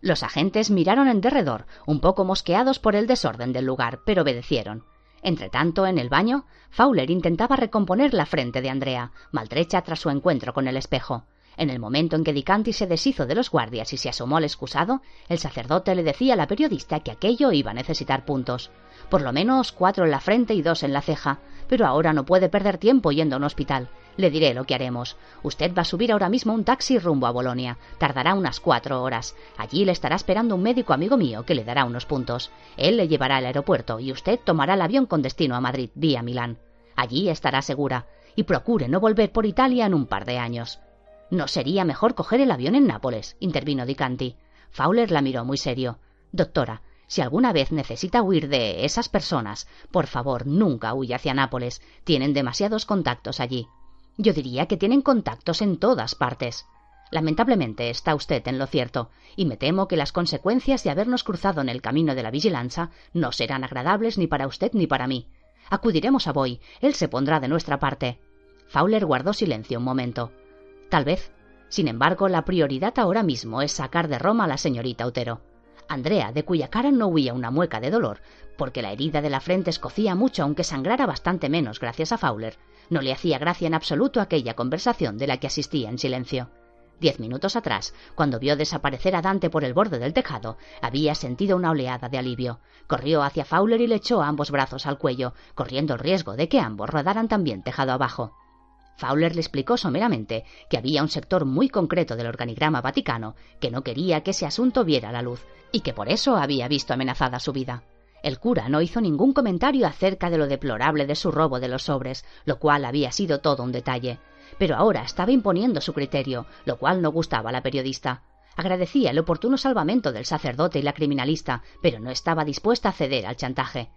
Los agentes miraron en derredor, un poco mosqueados por el desorden del lugar, pero obedecieron. Entretanto, en el baño, Fowler intentaba recomponer la frente de Andrea, maltrecha tras su encuentro con el espejo. En el momento en que Dicanti se deshizo de los guardias y se asomó al excusado, el sacerdote le decía a la periodista que aquello iba a necesitar puntos. Por lo menos cuatro en la frente y dos en la ceja. Pero ahora no puede perder tiempo yendo a un hospital. Le diré lo que haremos. Usted va a subir ahora mismo un taxi rumbo a Bolonia. Tardará unas cuatro horas. Allí le estará esperando un médico amigo mío que le dará unos puntos. Él le llevará al aeropuerto y usted tomará el avión con destino a Madrid, vía Milán. Allí estará segura. Y procure no volver por Italia en un par de años. ¿No sería mejor coger el avión en Nápoles? intervino Dicanti. Fowler la miró muy serio. Doctora, si alguna vez necesita huir de esas personas, por favor, nunca huya hacia Nápoles. Tienen demasiados contactos allí. Yo diría que tienen contactos en todas partes. Lamentablemente está usted en lo cierto, y me temo que las consecuencias de habernos cruzado en el camino de la vigilancia no serán agradables ni para usted ni para mí. Acudiremos a Boy. Él se pondrá de nuestra parte. Fowler guardó silencio un momento. Tal vez. Sin embargo, la prioridad ahora mismo es sacar de Roma a la señorita Utero. Andrea, de cuya cara no huía una mueca de dolor, porque la herida de la frente escocía mucho aunque sangrara bastante menos gracias a Fowler, no le hacía gracia en absoluto aquella conversación de la que asistía en silencio. Diez minutos atrás, cuando vio desaparecer a Dante por el borde del tejado, había sentido una oleada de alivio. Corrió hacia Fowler y le echó ambos brazos al cuello, corriendo el riesgo de que ambos rodaran también tejado abajo. Fowler le explicó someramente que había un sector muy concreto del organigrama vaticano que no quería que ese asunto viera la luz y que por eso había visto amenazada su vida. El cura no hizo ningún comentario acerca de lo deplorable de su robo de los sobres, lo cual había sido todo un detalle. Pero ahora estaba imponiendo su criterio, lo cual no gustaba a la periodista. Agradecía el oportuno salvamento del sacerdote y la criminalista, pero no estaba dispuesta a ceder al chantaje.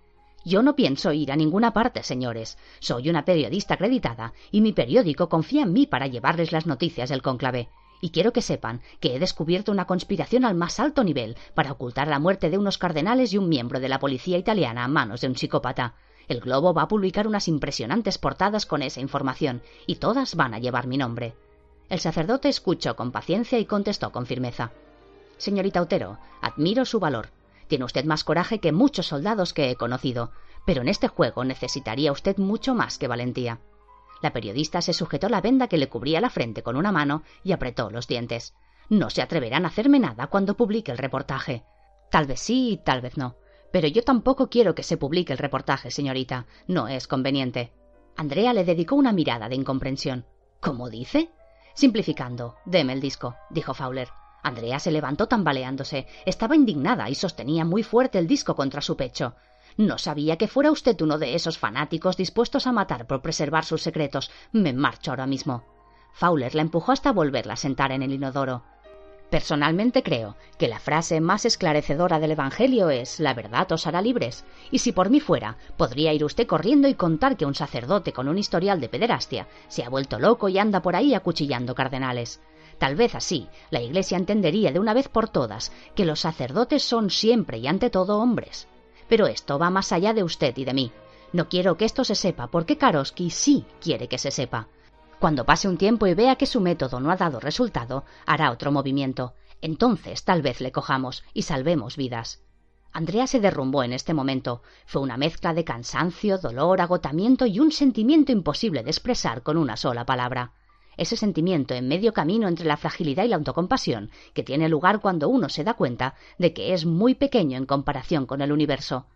Yo no pienso ir a ninguna parte, señores. Soy una periodista acreditada y mi periódico confía en mí para llevarles las noticias del cónclave. Y quiero que sepan que he descubierto una conspiración al más alto nivel para ocultar la muerte de unos cardenales y un miembro de la policía italiana a manos de un psicópata. El Globo va a publicar unas impresionantes portadas con esa información, y todas van a llevar mi nombre. El sacerdote escuchó con paciencia y contestó con firmeza. Señorita Otero, admiro su valor, tiene usted más coraje que muchos soldados que he conocido, pero en este juego necesitaría usted mucho más que valentía. La periodista se sujetó la venda que le cubría la frente con una mano y apretó los dientes. No se atreverán a hacerme nada cuando publique el reportaje. Tal vez sí tal vez no. Pero yo tampoco quiero que se publique el reportaje, señorita. No es conveniente. Andrea le dedicó una mirada de incomprensión. ¿Cómo dice? Simplificando, deme el disco, dijo Fowler. Andrea se levantó tambaleándose. Estaba indignada y sostenía muy fuerte el disco contra su pecho. No sabía que fuera usted uno de esos fanáticos dispuestos a matar por preservar sus secretos. Me marcho ahora mismo. Fowler la empujó hasta volverla a sentar en el inodoro. Personalmente creo que la frase más esclarecedora del Evangelio es la verdad os hará libres, y si por mí fuera, podría ir usted corriendo y contar que un sacerdote con un historial de pederastia se ha vuelto loco y anda por ahí acuchillando cardenales. Tal vez así la Iglesia entendería de una vez por todas que los sacerdotes son siempre y ante todo hombres. Pero esto va más allá de usted y de mí. No quiero que esto se sepa porque Karosky sí quiere que se sepa. Cuando pase un tiempo y vea que su método no ha dado resultado, hará otro movimiento. Entonces tal vez le cojamos y salvemos vidas. Andrea se derrumbó en este momento. Fue una mezcla de cansancio, dolor, agotamiento y un sentimiento imposible de expresar con una sola palabra. Ese sentimiento en medio camino entre la fragilidad y la autocompasión que tiene lugar cuando uno se da cuenta de que es muy pequeño en comparación con el universo.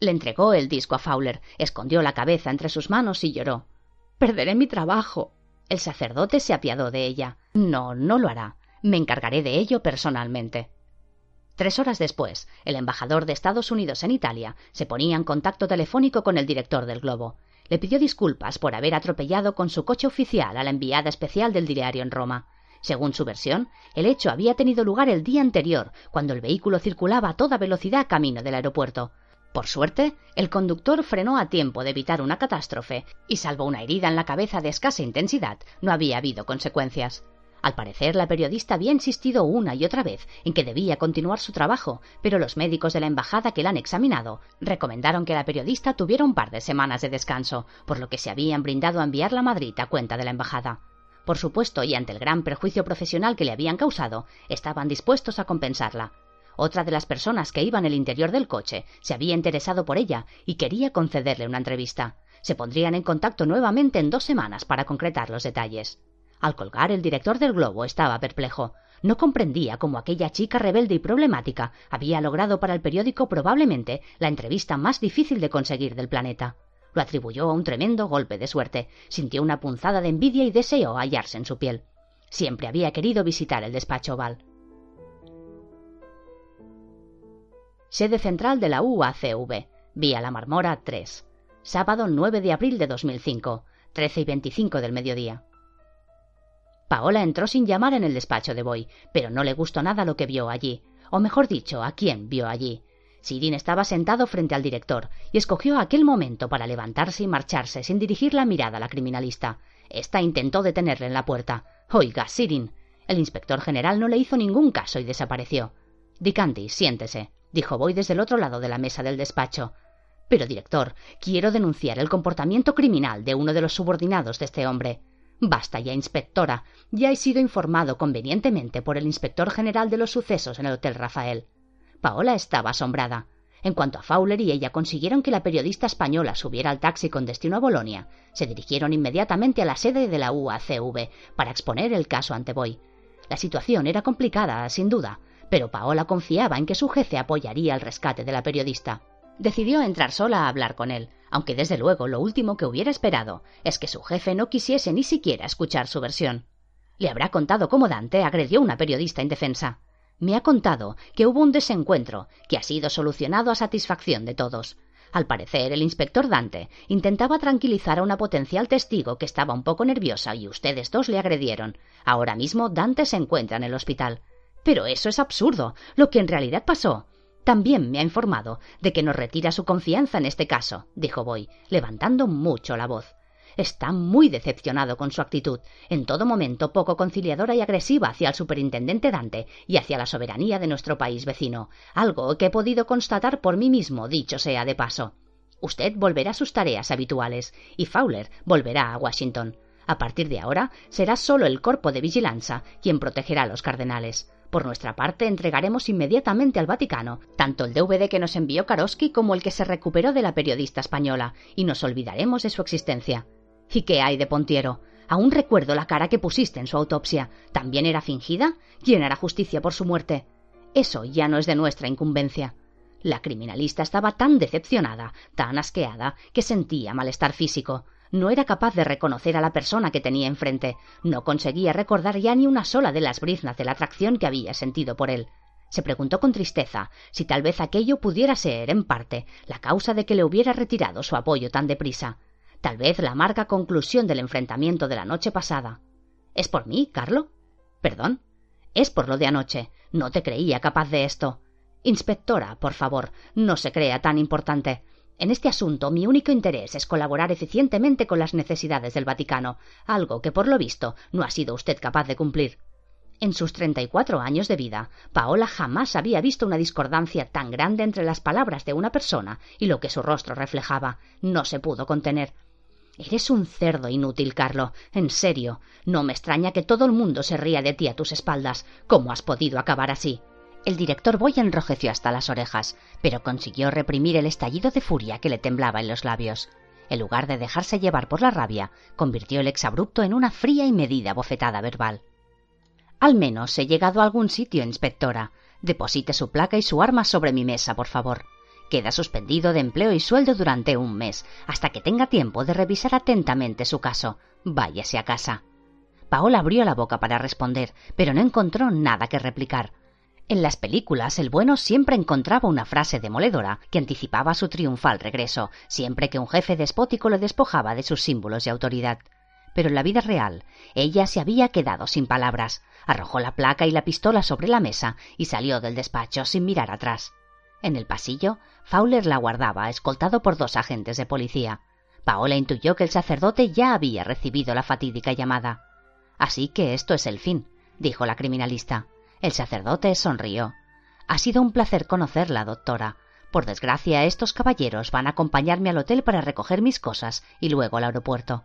Le entregó el disco a Fowler, escondió la cabeza entre sus manos y lloró. Perderé mi trabajo. El sacerdote se apiadó de ella. No, no lo hará. Me encargaré de ello personalmente. Tres horas después, el embajador de Estados Unidos en Italia se ponía en contacto telefónico con el director del Globo le pidió disculpas por haber atropellado con su coche oficial a la enviada especial del diario en Roma. Según su versión, el hecho había tenido lugar el día anterior, cuando el vehículo circulaba a toda velocidad camino del aeropuerto. Por suerte, el conductor frenó a tiempo de evitar una catástrofe, y salvo una herida en la cabeza de escasa intensidad, no había habido consecuencias. Al parecer, la periodista había insistido una y otra vez en que debía continuar su trabajo, pero los médicos de la embajada que la han examinado recomendaron que la periodista tuviera un par de semanas de descanso, por lo que se habían brindado a enviarla a Madrid a cuenta de la embajada. Por supuesto, y ante el gran perjuicio profesional que le habían causado, estaban dispuestos a compensarla. Otra de las personas que iba en el interior del coche se había interesado por ella y quería concederle una entrevista. Se pondrían en contacto nuevamente en dos semanas para concretar los detalles. Al colgar, el director del globo estaba perplejo. No comprendía cómo aquella chica rebelde y problemática había logrado para el periódico probablemente la entrevista más difícil de conseguir del planeta. Lo atribuyó a un tremendo golpe de suerte. Sintió una punzada de envidia y deseó hallarse en su piel. Siempre había querido visitar el despacho oval. Sede central de la UACV. Vía La Marmora 3. Sábado 9 de abril de 2005. 13 y 25 del mediodía. Paola entró sin llamar en el despacho de Boy, pero no le gustó nada lo que vio allí, o mejor dicho, a quién vio allí. Sirin estaba sentado frente al director y escogió aquel momento para levantarse y marcharse sin dirigir la mirada a la criminalista. Esta intentó detenerle en la puerta. Oiga, Sirin. El inspector general no le hizo ningún caso y desapareció. Dicanti, siéntese, dijo Boy desde el otro lado de la mesa del despacho. Pero, director, quiero denunciar el comportamiento criminal de uno de los subordinados de este hombre. Basta ya, inspectora. Ya he sido informado convenientemente por el inspector general de los sucesos en el Hotel Rafael. Paola estaba asombrada. En cuanto a Fowler y ella consiguieron que la periodista española subiera al taxi con destino a Bolonia, se dirigieron inmediatamente a la sede de la UACV para exponer el caso ante Boy. La situación era complicada, sin duda, pero Paola confiaba en que su jefe apoyaría el rescate de la periodista. Decidió entrar sola a hablar con él, aunque desde luego lo último que hubiera esperado es que su jefe no quisiese ni siquiera escuchar su versión. Le habrá contado cómo Dante agredió a una periodista indefensa. Me ha contado que hubo un desencuentro que ha sido solucionado a satisfacción de todos. Al parecer, el inspector Dante intentaba tranquilizar a una potencial testigo que estaba un poco nerviosa y ustedes dos le agredieron. Ahora mismo Dante se encuentra en el hospital. Pero eso es absurdo. Lo que en realidad pasó también me ha informado de que nos retira su confianza en este caso, dijo Boy, levantando mucho la voz. Está muy decepcionado con su actitud, en todo momento poco conciliadora y agresiva hacia el superintendente Dante y hacia la soberanía de nuestro país vecino, algo que he podido constatar por mí mismo, dicho sea de paso. Usted volverá a sus tareas habituales y Fowler volverá a Washington. A partir de ahora será solo el cuerpo de vigilancia quien protegerá a los cardenales. Por nuestra parte, entregaremos inmediatamente al Vaticano tanto el DVD que nos envió Karosky como el que se recuperó de la periodista española, y nos olvidaremos de su existencia. ¿Y qué hay de Pontiero? Aún recuerdo la cara que pusiste en su autopsia. ¿También era fingida? ¿Quién hará justicia por su muerte? Eso ya no es de nuestra incumbencia. La criminalista estaba tan decepcionada, tan asqueada, que sentía malestar físico. No era capaz de reconocer a la persona que tenía enfrente. No conseguía recordar ya ni una sola de las briznas de la atracción que había sentido por él. Se preguntó con tristeza si tal vez aquello pudiera ser, en parte, la causa de que le hubiera retirado su apoyo tan deprisa. Tal vez la amarga conclusión del enfrentamiento de la noche pasada. ¿Es por mí, Carlo? Perdón. Es por lo de anoche. No te creía capaz de esto. Inspectora, por favor, no se crea tan importante. En este asunto mi único interés es colaborar eficientemente con las necesidades del Vaticano, algo que por lo visto no ha sido usted capaz de cumplir. En sus treinta y cuatro años de vida, Paola jamás había visto una discordancia tan grande entre las palabras de una persona y lo que su rostro reflejaba. No se pudo contener. Eres un cerdo inútil, Carlo. En serio. No me extraña que todo el mundo se ría de ti a tus espaldas. ¿Cómo has podido acabar así? El director Boy enrojeció hasta las orejas, pero consiguió reprimir el estallido de furia que le temblaba en los labios. En lugar de dejarse llevar por la rabia, convirtió el exabrupto en una fría y medida bofetada verbal. Al menos he llegado a algún sitio, inspectora. Deposite su placa y su arma sobre mi mesa, por favor. Queda suspendido de empleo y sueldo durante un mes, hasta que tenga tiempo de revisar atentamente su caso. Váyase a casa. Paola abrió la boca para responder, pero no encontró nada que replicar. En las películas el bueno siempre encontraba una frase demoledora que anticipaba su triunfal regreso, siempre que un jefe despótico lo despojaba de sus símbolos de autoridad. Pero en la vida real, ella se había quedado sin palabras, arrojó la placa y la pistola sobre la mesa y salió del despacho sin mirar atrás. En el pasillo, Fowler la guardaba, escoltado por dos agentes de policía. Paola intuyó que el sacerdote ya había recibido la fatídica llamada. Así que esto es el fin, dijo la criminalista. El sacerdote sonrió. Ha sido un placer conocerla, doctora. Por desgracia, estos caballeros van a acompañarme al hotel para recoger mis cosas y luego al aeropuerto.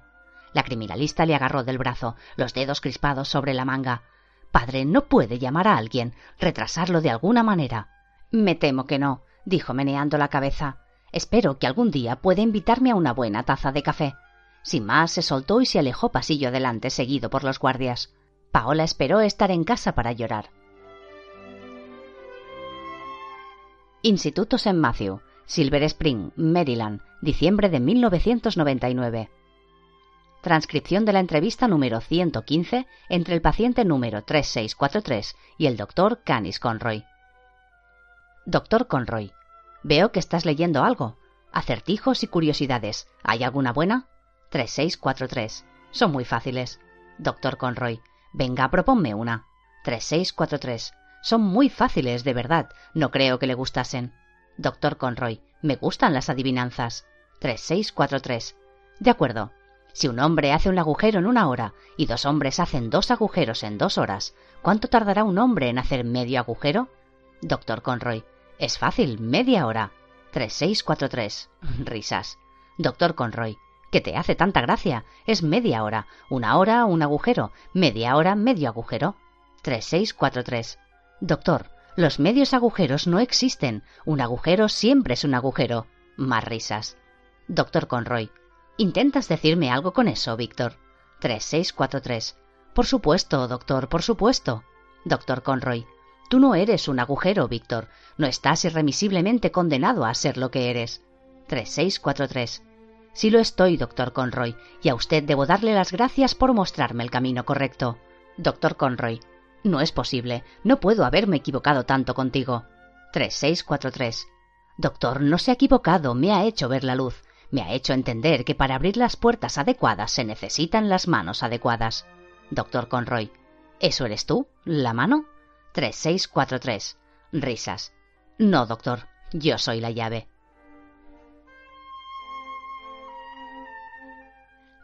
La criminalista le agarró del brazo, los dedos crispados sobre la manga. Padre, no puede llamar a alguien, retrasarlo de alguna manera. Me temo que no, dijo meneando la cabeza. Espero que algún día pueda invitarme a una buena taza de café. Sin más, se soltó y se alejó pasillo adelante, seguido por los guardias. Paola esperó estar en casa para llorar. Instituto St. Matthew, Silver Spring, Maryland, diciembre de 1999. Transcripción de la entrevista número 115 entre el paciente número 3643 y el doctor Canis Conroy. Doctor Conroy, veo que estás leyendo algo. Acertijos y curiosidades. ¿Hay alguna buena? 3643. Son muy fáciles. Doctor Conroy, venga, proponme una. 3643. Son muy fáciles, de verdad. No creo que le gustasen. Doctor Conroy, me gustan las adivinanzas. 3643. De acuerdo. Si un hombre hace un agujero en una hora y dos hombres hacen dos agujeros en dos horas, ¿cuánto tardará un hombre en hacer medio agujero? Doctor Conroy, es fácil, media hora. 3643. Risas. Doctor Conroy, ¿qué te hace tanta gracia? Es media hora. Una hora, un agujero. Media hora, medio agujero. 3643. Doctor, los medios agujeros no existen. Un agujero siempre es un agujero. Más risas. Doctor Conroy. ¿Intentas decirme algo con eso, Víctor? 3643. Por supuesto, doctor, por supuesto. Doctor Conroy. Tú no eres un agujero, Víctor. No estás irremisiblemente condenado a ser lo que eres. 3643. Sí lo estoy, doctor Conroy, y a usted debo darle las gracias por mostrarme el camino correcto. Doctor Conroy. No es posible. No puedo haberme equivocado tanto contigo. 3643. Doctor, no se ha equivocado. Me ha hecho ver la luz. Me ha hecho entender que para abrir las puertas adecuadas se necesitan las manos adecuadas. Doctor Conroy. ¿Eso eres tú? ¿La mano? 3643. Risas. No, doctor. Yo soy la llave.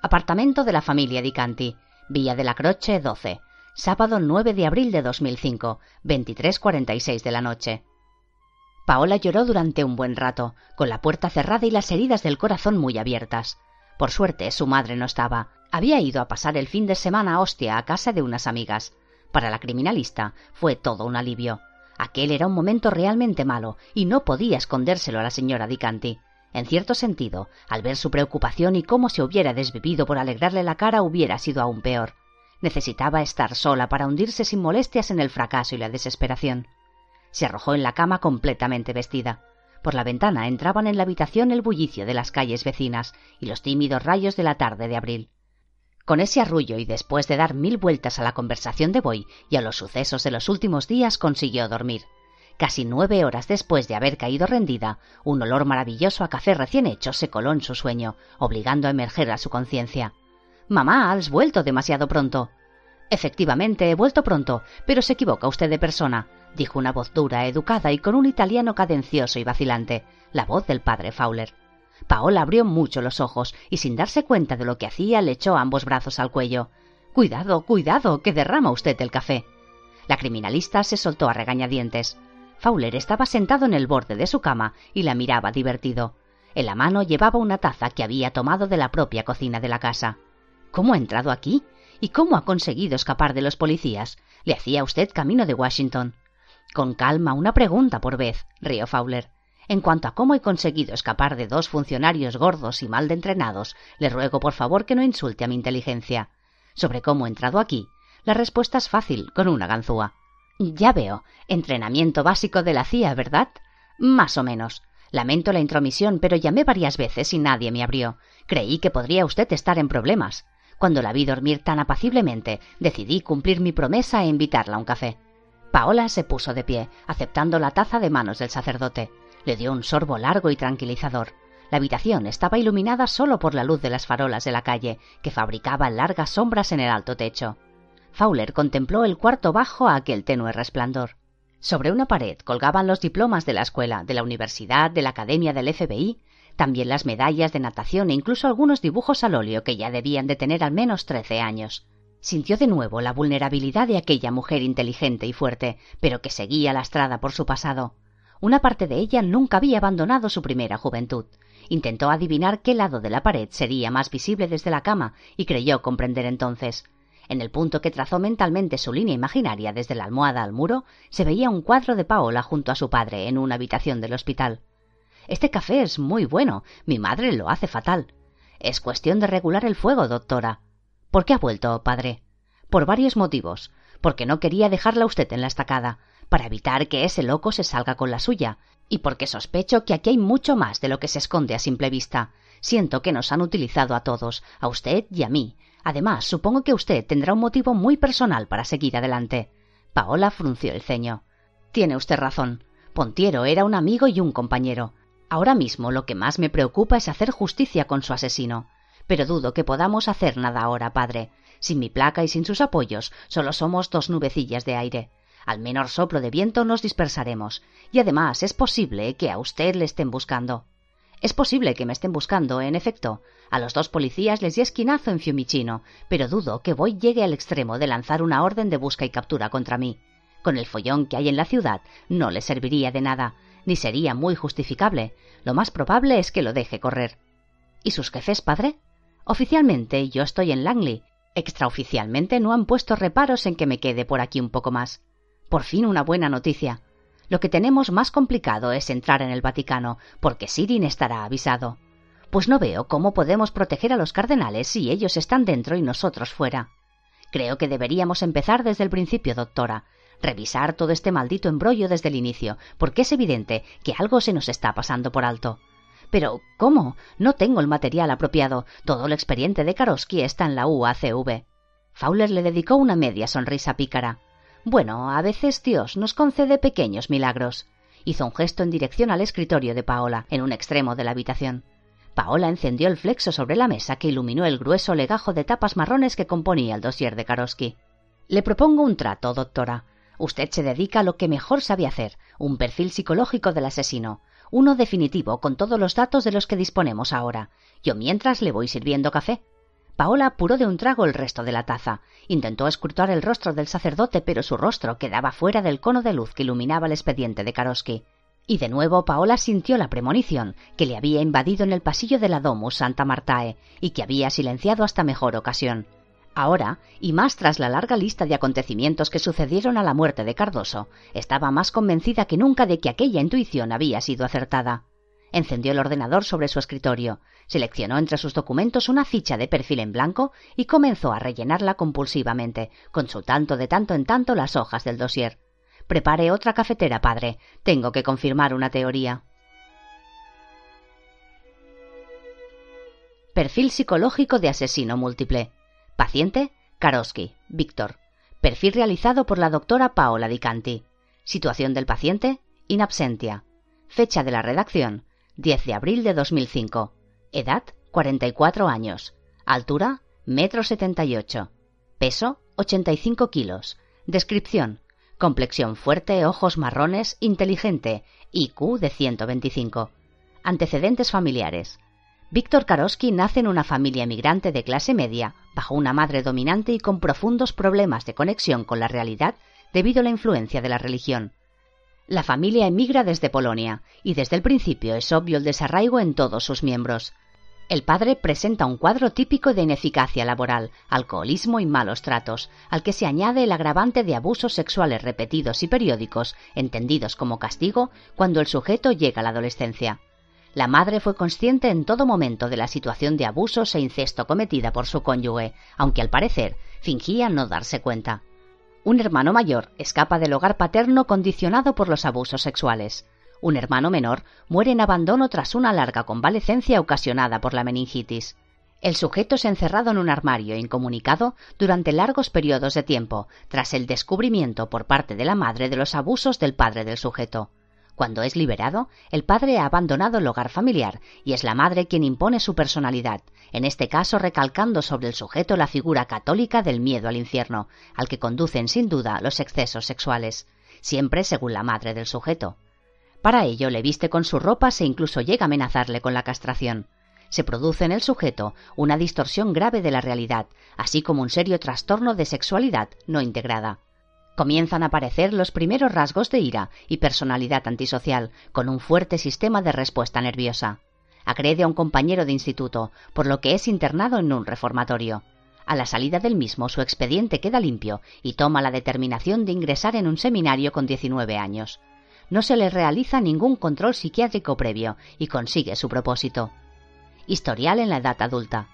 Apartamento de la familia Dicanti. Villa de la Croce 12 sábado 9 de abril de 2005, 23.46 de la noche. Paola lloró durante un buen rato, con la puerta cerrada y las heridas del corazón muy abiertas. Por suerte, su madre no estaba. Había ido a pasar el fin de semana a Ostia a casa de unas amigas. Para la criminalista fue todo un alivio. Aquel era un momento realmente malo y no podía escondérselo a la señora Dicanti. En cierto sentido, al ver su preocupación y cómo se hubiera desvivido por alegrarle la cara, hubiera sido aún peor. Necesitaba estar sola para hundirse sin molestias en el fracaso y la desesperación. Se arrojó en la cama completamente vestida. Por la ventana entraban en la habitación el bullicio de las calles vecinas y los tímidos rayos de la tarde de abril. Con ese arrullo y después de dar mil vueltas a la conversación de Boy y a los sucesos de los últimos días consiguió dormir. Casi nueve horas después de haber caído rendida, un olor maravilloso a café recién hecho se coló en su sueño, obligando a emerger a su conciencia. Mamá, has vuelto demasiado pronto. Efectivamente, he vuelto pronto, pero se equivoca usted de persona, dijo una voz dura, educada y con un italiano cadencioso y vacilante, la voz del padre Fowler. Paola abrió mucho los ojos y sin darse cuenta de lo que hacía le echó ambos brazos al cuello. Cuidado, cuidado, que derrama usted el café. La criminalista se soltó a regañadientes. Fowler estaba sentado en el borde de su cama y la miraba divertido. En la mano llevaba una taza que había tomado de la propia cocina de la casa. ¿Cómo ha entrado aquí? ¿Y cómo ha conseguido escapar de los policías? ¿Le hacía usted camino de Washington? Con calma, una pregunta por vez, rió Fowler. En cuanto a cómo he conseguido escapar de dos funcionarios gordos y mal de entrenados, le ruego por favor que no insulte a mi inteligencia. Sobre cómo he entrado aquí, la respuesta es fácil, con una ganzúa. Ya veo, entrenamiento básico de la CIA, ¿verdad? Más o menos. Lamento la intromisión, pero llamé varias veces y nadie me abrió. Creí que podría usted estar en problemas. Cuando la vi dormir tan apaciblemente, decidí cumplir mi promesa e invitarla a un café. Paola se puso de pie, aceptando la taza de manos del sacerdote. Le dio un sorbo largo y tranquilizador. La habitación estaba iluminada solo por la luz de las farolas de la calle, que fabricaban largas sombras en el alto techo. Fowler contempló el cuarto bajo a aquel tenue resplandor. Sobre una pared colgaban los diplomas de la escuela, de la universidad, de la academia del FBI, también las medallas de natación e incluso algunos dibujos al óleo que ya debían de tener al menos trece años. Sintió de nuevo la vulnerabilidad de aquella mujer inteligente y fuerte, pero que seguía lastrada por su pasado. Una parte de ella nunca había abandonado su primera juventud. Intentó adivinar qué lado de la pared sería más visible desde la cama y creyó comprender entonces. En el punto que trazó mentalmente su línea imaginaria desde la almohada al muro, se veía un cuadro de Paola junto a su padre en una habitación del hospital. Este café es muy bueno. Mi madre lo hace fatal. Es cuestión de regular el fuego, doctora. ¿Por qué ha vuelto, padre? Por varios motivos. Porque no quería dejarla usted en la estacada para evitar que ese loco se salga con la suya, y porque sospecho que aquí hay mucho más de lo que se esconde a simple vista. Siento que nos han utilizado a todos, a usted y a mí. Además, supongo que usted tendrá un motivo muy personal para seguir adelante. Paola frunció el ceño. Tiene usted razón. Pontiero era un amigo y un compañero. Ahora mismo lo que más me preocupa es hacer justicia con su asesino. Pero dudo que podamos hacer nada ahora, padre. Sin mi placa y sin sus apoyos, solo somos dos nubecillas de aire. Al menor soplo de viento nos dispersaremos, y además es posible que a usted le estén buscando. Es posible que me estén buscando, en efecto. A los dos policías les di esquinazo en Fiumicino, pero dudo que Boy llegue al extremo de lanzar una orden de busca y captura contra mí. Con el follón que hay en la ciudad, no le serviría de nada, ni sería muy justificable. Lo más probable es que lo deje correr. ¿Y sus jefes, padre? Oficialmente yo estoy en Langley. Extraoficialmente no han puesto reparos en que me quede por aquí un poco más. Por fin una buena noticia. Lo que tenemos más complicado es entrar en el Vaticano, porque Sirin estará avisado. Pues no veo cómo podemos proteger a los cardenales si ellos están dentro y nosotros fuera. Creo que deberíamos empezar desde el principio, doctora. Revisar todo este maldito embrollo desde el inicio, porque es evidente que algo se nos está pasando por alto. Pero, ¿cómo? No tengo el material apropiado. Todo el expediente de Karosky está en la UACV. Fowler le dedicó una media sonrisa pícara. Bueno, a veces Dios nos concede pequeños milagros. Hizo un gesto en dirección al escritorio de Paola, en un extremo de la habitación. Paola encendió el flexo sobre la mesa que iluminó el grueso legajo de tapas marrones que componía el dossier de Karosky. Le propongo un trato, doctora. Usted se dedica a lo que mejor sabe hacer, un perfil psicológico del asesino, uno definitivo con todos los datos de los que disponemos ahora. Yo mientras le voy sirviendo café. Paola apuró de un trago el resto de la taza. Intentó escrutar el rostro del sacerdote, pero su rostro quedaba fuera del cono de luz que iluminaba el expediente de Karosky. Y de nuevo Paola sintió la premonición que le había invadido en el pasillo de la Domus Santa Martae y que había silenciado hasta mejor ocasión. Ahora, y más tras la larga lista de acontecimientos que sucedieron a la muerte de Cardoso, estaba más convencida que nunca de que aquella intuición había sido acertada. Encendió el ordenador sobre su escritorio, seleccionó entre sus documentos una ficha de perfil en blanco y comenzó a rellenarla compulsivamente, consultando de tanto en tanto las hojas del dossier. Prepare otra cafetera, padre. Tengo que confirmar una teoría. Perfil psicológico de asesino múltiple. Paciente, Karosky, Víctor. Perfil realizado por la doctora Paola Dicanti. Situación del paciente, in absentia. Fecha de la redacción, 10 de abril de 2005. Edad, 44 años. Altura, metro 78. Peso, 85 kilos. Descripción, complexión fuerte, ojos marrones, inteligente, IQ de 125. Antecedentes familiares. Víctor Karosky nace en una familia emigrante de clase media, bajo una madre dominante y con profundos problemas de conexión con la realidad debido a la influencia de la religión. La familia emigra desde Polonia, y desde el principio es obvio el desarraigo en todos sus miembros. El padre presenta un cuadro típico de ineficacia laboral, alcoholismo y malos tratos, al que se añade el agravante de abusos sexuales repetidos y periódicos, entendidos como castigo, cuando el sujeto llega a la adolescencia. La madre fue consciente en todo momento de la situación de abusos e incesto cometida por su cónyuge, aunque al parecer fingía no darse cuenta. Un hermano mayor escapa del hogar paterno condicionado por los abusos sexuales. Un hermano menor muere en abandono tras una larga convalecencia ocasionada por la meningitis. El sujeto es encerrado en un armario incomunicado durante largos periodos de tiempo, tras el descubrimiento por parte de la madre de los abusos del padre del sujeto. Cuando es liberado, el padre ha abandonado el hogar familiar y es la madre quien impone su personalidad, en este caso recalcando sobre el sujeto la figura católica del miedo al infierno, al que conducen sin duda los excesos sexuales, siempre según la madre del sujeto. Para ello le viste con sus ropas e incluso llega a amenazarle con la castración. Se produce en el sujeto una distorsión grave de la realidad, así como un serio trastorno de sexualidad no integrada. Comienzan a aparecer los primeros rasgos de ira y personalidad antisocial, con un fuerte sistema de respuesta nerviosa. Agrede a un compañero de instituto, por lo que es internado en un reformatorio. A la salida del mismo su expediente queda limpio y toma la determinación de ingresar en un seminario con 19 años no se le realiza ningún control psiquiátrico previo y consigue su propósito. Historial en la edad adulta.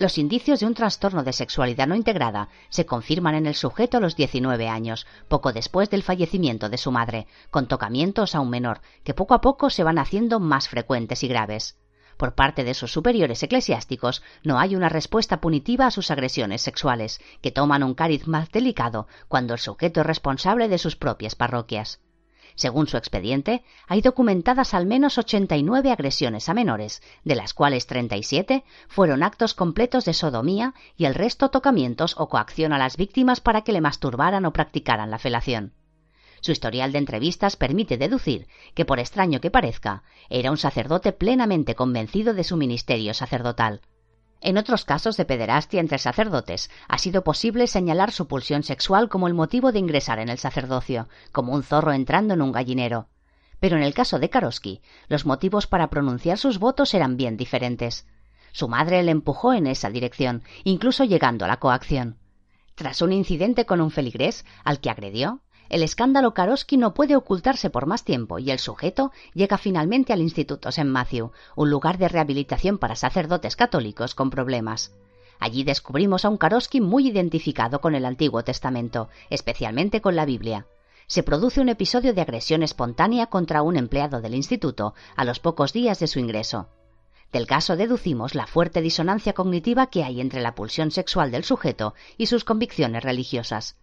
Los indicios de un trastorno de sexualidad no integrada se confirman en el sujeto a los 19 años, poco después del fallecimiento de su madre, con tocamientos a un menor, que poco a poco se van haciendo más frecuentes y graves. Por parte de sus superiores eclesiásticos no hay una respuesta punitiva a sus agresiones sexuales, que toman un cariz más delicado cuando el sujeto es responsable de sus propias parroquias. Según su expediente, hay documentadas al menos 89 agresiones a menores, de las cuales 37 fueron actos completos de sodomía y el resto tocamientos o coacción a las víctimas para que le masturbaran o practicaran la felación. Su historial de entrevistas permite deducir que, por extraño que parezca, era un sacerdote plenamente convencido de su ministerio sacerdotal. En otros casos de pederastia entre sacerdotes, ha sido posible señalar su pulsión sexual como el motivo de ingresar en el sacerdocio, como un zorro entrando en un gallinero. Pero en el caso de Karosky, los motivos para pronunciar sus votos eran bien diferentes. Su madre le empujó en esa dirección, incluso llegando a la coacción. Tras un incidente con un feligrés, al que agredió, el escándalo Karosky no puede ocultarse por más tiempo y el sujeto llega finalmente al Instituto St. Matthew, un lugar de rehabilitación para sacerdotes católicos con problemas. Allí descubrimos a un Karosky muy identificado con el Antiguo Testamento, especialmente con la Biblia. Se produce un episodio de agresión espontánea contra un empleado del instituto a los pocos días de su ingreso. Del caso deducimos la fuerte disonancia cognitiva que hay entre la pulsión sexual del sujeto y sus convicciones religiosas.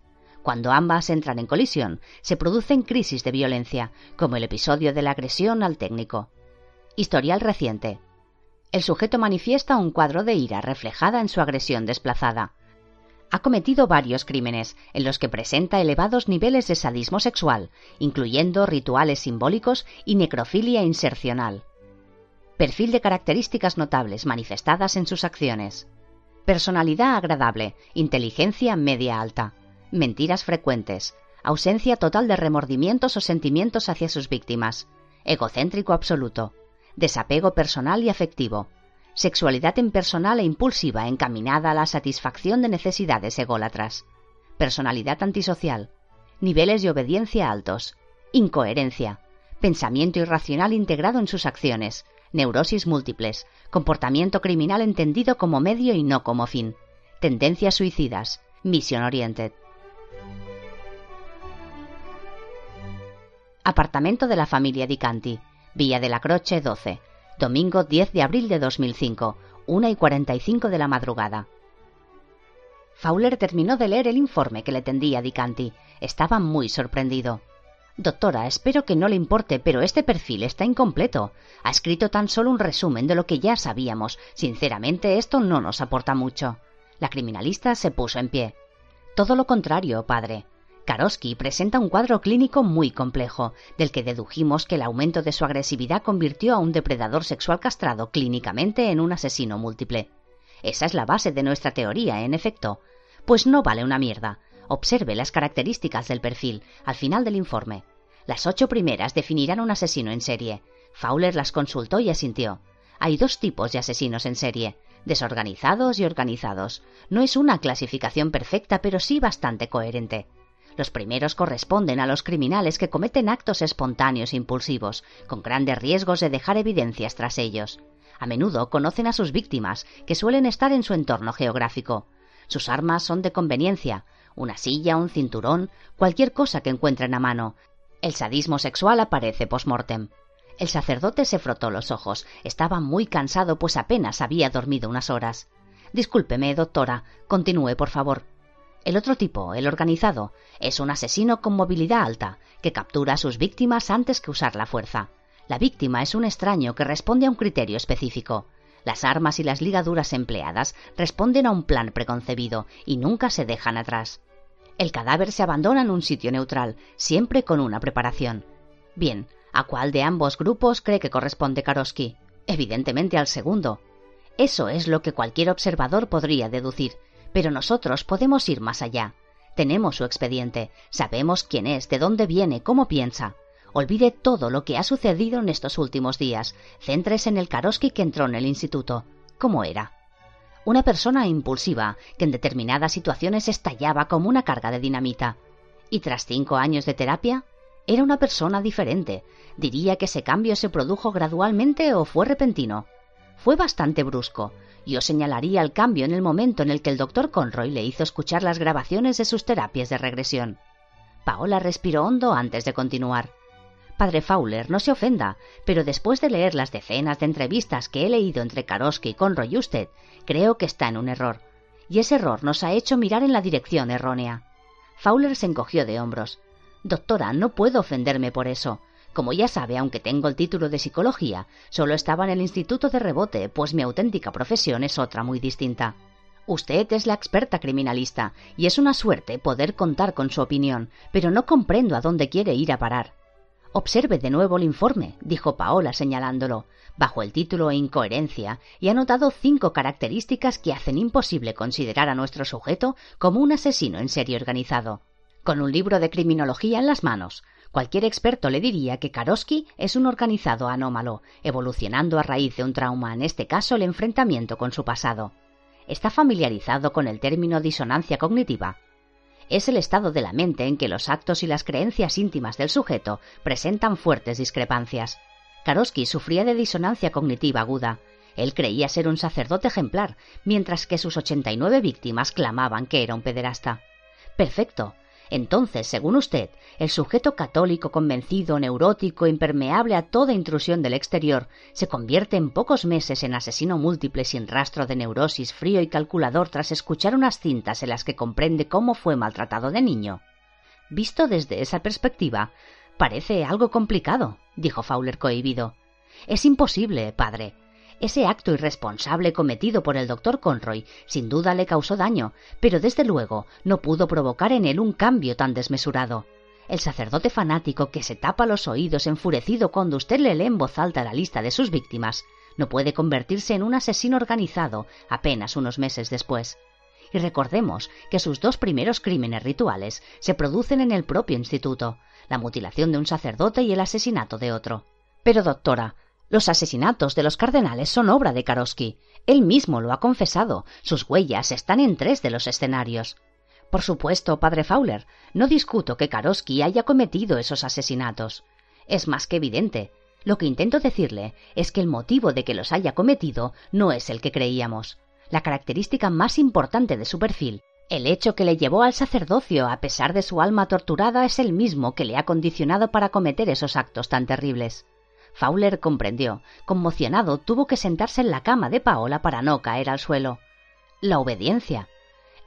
Cuando ambas entran en colisión, se producen crisis de violencia, como el episodio de la agresión al técnico. Historial reciente. El sujeto manifiesta un cuadro de ira reflejada en su agresión desplazada. Ha cometido varios crímenes en los que presenta elevados niveles de sadismo sexual, incluyendo rituales simbólicos y necrofilia insercional. Perfil de características notables manifestadas en sus acciones. Personalidad agradable, inteligencia media alta mentiras frecuentes, ausencia total de remordimientos o sentimientos hacia sus víctimas, egocéntrico absoluto, desapego personal y afectivo, sexualidad impersonal e impulsiva encaminada a la satisfacción de necesidades ególatras, personalidad antisocial, niveles de obediencia altos, incoherencia, pensamiento irracional integrado en sus acciones, neurosis múltiples, comportamiento criminal entendido como medio y no como fin, tendencias suicidas, mission oriented. Apartamento de la familia Dicanti, Villa de la Croce 12, domingo 10 de abril de 2005, 1 y 45 de la madrugada. Fowler terminó de leer el informe que le tendía Dicanti. Estaba muy sorprendido. Doctora, espero que no le importe, pero este perfil está incompleto. Ha escrito tan solo un resumen de lo que ya sabíamos. Sinceramente, esto no nos aporta mucho. La criminalista se puso en pie. Todo lo contrario, padre. Karosky presenta un cuadro clínico muy complejo, del que dedujimos que el aumento de su agresividad convirtió a un depredador sexual castrado clínicamente en un asesino múltiple. Esa es la base de nuestra teoría, en efecto. Pues no vale una mierda. Observe las características del perfil al final del informe. Las ocho primeras definirán un asesino en serie. Fowler las consultó y asintió. Hay dos tipos de asesinos en serie, desorganizados y organizados. No es una clasificación perfecta, pero sí bastante coherente. Los primeros corresponden a los criminales que cometen actos espontáneos e impulsivos, con grandes riesgos de dejar evidencias tras ellos. A menudo conocen a sus víctimas, que suelen estar en su entorno geográfico. Sus armas son de conveniencia, una silla, un cinturón, cualquier cosa que encuentren a mano. El sadismo sexual aparece post-mortem. El sacerdote se frotó los ojos. Estaba muy cansado, pues apenas había dormido unas horas. Discúlpeme, doctora. Continúe, por favor. El otro tipo, el organizado, es un asesino con movilidad alta, que captura a sus víctimas antes que usar la fuerza. La víctima es un extraño que responde a un criterio específico. Las armas y las ligaduras empleadas responden a un plan preconcebido y nunca se dejan atrás. El cadáver se abandona en un sitio neutral, siempre con una preparación. Bien, ¿a cuál de ambos grupos cree que corresponde Karosky? Evidentemente al segundo. Eso es lo que cualquier observador podría deducir, pero nosotros podemos ir más allá. Tenemos su expediente, sabemos quién es, de dónde viene, cómo piensa. Olvide todo lo que ha sucedido en estos últimos días. Céntrese en el Karoski que entró en el instituto. ¿Cómo era? Una persona impulsiva, que en determinadas situaciones estallaba como una carga de dinamita. Y tras cinco años de terapia, era una persona diferente. Diría que ese cambio se produjo gradualmente o fue repentino. Fue bastante brusco, yo señalaría el cambio en el momento en el que el doctor Conroy le hizo escuchar las grabaciones de sus terapias de regresión. Paola respiró hondo antes de continuar. Padre Fowler, no se ofenda, pero después de leer las decenas de entrevistas que he leído entre Karosky y Conroy y usted, creo que está en un error. Y ese error nos ha hecho mirar en la dirección errónea. Fowler se encogió de hombros. Doctora, no puedo ofenderme por eso. Como ya sabe, aunque tengo el título de psicología, solo estaba en el instituto de rebote, pues mi auténtica profesión es otra muy distinta. Usted es la experta criminalista, y es una suerte poder contar con su opinión, pero no comprendo a dónde quiere ir a parar. Observe de nuevo el informe, dijo Paola señalándolo, bajo el título Incoherencia, y ha notado cinco características que hacen imposible considerar a nuestro sujeto como un asesino en serie organizado. Con un libro de criminología en las manos, Cualquier experto le diría que Karosky es un organizado anómalo, evolucionando a raíz de un trauma, en este caso el enfrentamiento con su pasado. Está familiarizado con el término disonancia cognitiva. Es el estado de la mente en que los actos y las creencias íntimas del sujeto presentan fuertes discrepancias. Karosky sufría de disonancia cognitiva aguda. Él creía ser un sacerdote ejemplar, mientras que sus 89 víctimas clamaban que era un pederasta. Perfecto, entonces, según usted, el sujeto católico convencido, neurótico, impermeable a toda intrusión del exterior, se convierte en pocos meses en asesino múltiple sin rastro de neurosis, frío y calculador tras escuchar unas cintas en las que comprende cómo fue maltratado de niño. Visto desde esa perspectiva, parece algo complicado, dijo Fowler cohibido. Es imposible, padre. Ese acto irresponsable cometido por el doctor Conroy sin duda le causó daño, pero desde luego no pudo provocar en él un cambio tan desmesurado. El sacerdote fanático que se tapa los oídos enfurecido cuando usted le lee en voz alta la lista de sus víctimas no puede convertirse en un asesino organizado apenas unos meses después. Y recordemos que sus dos primeros crímenes rituales se producen en el propio instituto, la mutilación de un sacerdote y el asesinato de otro. Pero, doctora, los asesinatos de los cardenales son obra de Karosky. Él mismo lo ha confesado. Sus huellas están en tres de los escenarios. Por supuesto, padre Fowler, no discuto que Karosky haya cometido esos asesinatos. Es más que evidente. Lo que intento decirle es que el motivo de que los haya cometido no es el que creíamos. La característica más importante de su perfil, el hecho que le llevó al sacerdocio a pesar de su alma torturada, es el mismo que le ha condicionado para cometer esos actos tan terribles. Fowler comprendió. Conmocionado, tuvo que sentarse en la cama de Paola para no caer al suelo. La obediencia.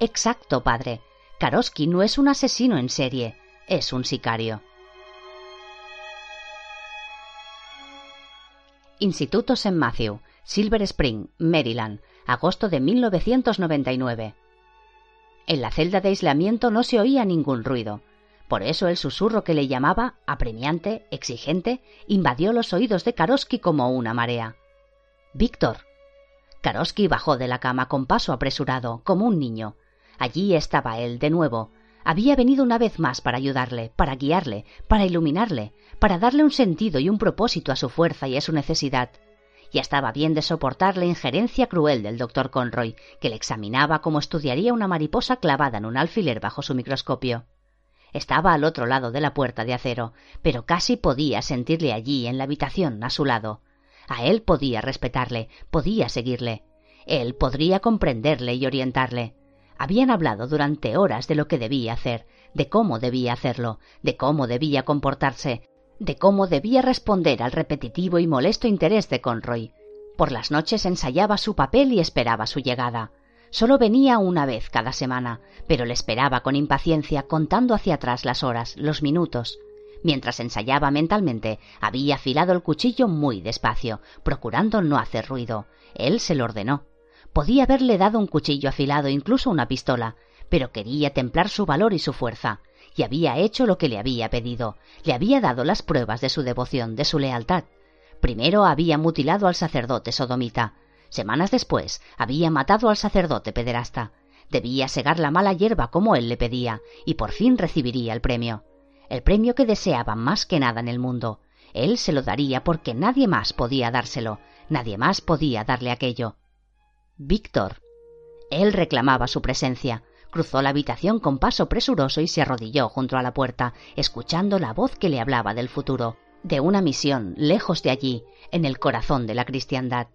Exacto, padre. Karosky no es un asesino en serie, es un sicario. Instituto St. Matthew, Silver Spring, Maryland, agosto de 1999. En la celda de aislamiento no se oía ningún ruido. Por eso el susurro que le llamaba, apremiante, exigente, invadió los oídos de Karosky como una marea. Víctor. Karosky bajó de la cama con paso apresurado, como un niño. Allí estaba él, de nuevo. Había venido una vez más para ayudarle, para guiarle, para iluminarle, para darle un sentido y un propósito a su fuerza y a su necesidad. Ya estaba bien de soportar la injerencia cruel del doctor Conroy, que le examinaba como estudiaría una mariposa clavada en un alfiler bajo su microscopio. Estaba al otro lado de la puerta de acero, pero casi podía sentirle allí en la habitación a su lado. A él podía respetarle, podía seguirle. Él podría comprenderle y orientarle. Habían hablado durante horas de lo que debía hacer, de cómo debía hacerlo, de cómo debía comportarse, de cómo debía responder al repetitivo y molesto interés de Conroy. Por las noches ensayaba su papel y esperaba su llegada. Solo venía una vez cada semana, pero le esperaba con impaciencia, contando hacia atrás las horas, los minutos. Mientras ensayaba mentalmente, había afilado el cuchillo muy despacio, procurando no hacer ruido. Él se lo ordenó. Podía haberle dado un cuchillo afilado, incluso una pistola, pero quería templar su valor y su fuerza, y había hecho lo que le había pedido, le había dado las pruebas de su devoción, de su lealtad. Primero había mutilado al sacerdote sodomita, semanas después había matado al sacerdote pederasta. Debía segar la mala hierba como él le pedía, y por fin recibiría el premio. El premio que deseaba más que nada en el mundo. Él se lo daría porque nadie más podía dárselo, nadie más podía darle aquello. Víctor. Él reclamaba su presencia, Cruzó la habitación con paso presuroso y se arrodilló junto a la puerta, escuchando la voz que le hablaba del futuro, de una misión lejos de allí, en el corazón de la cristiandad.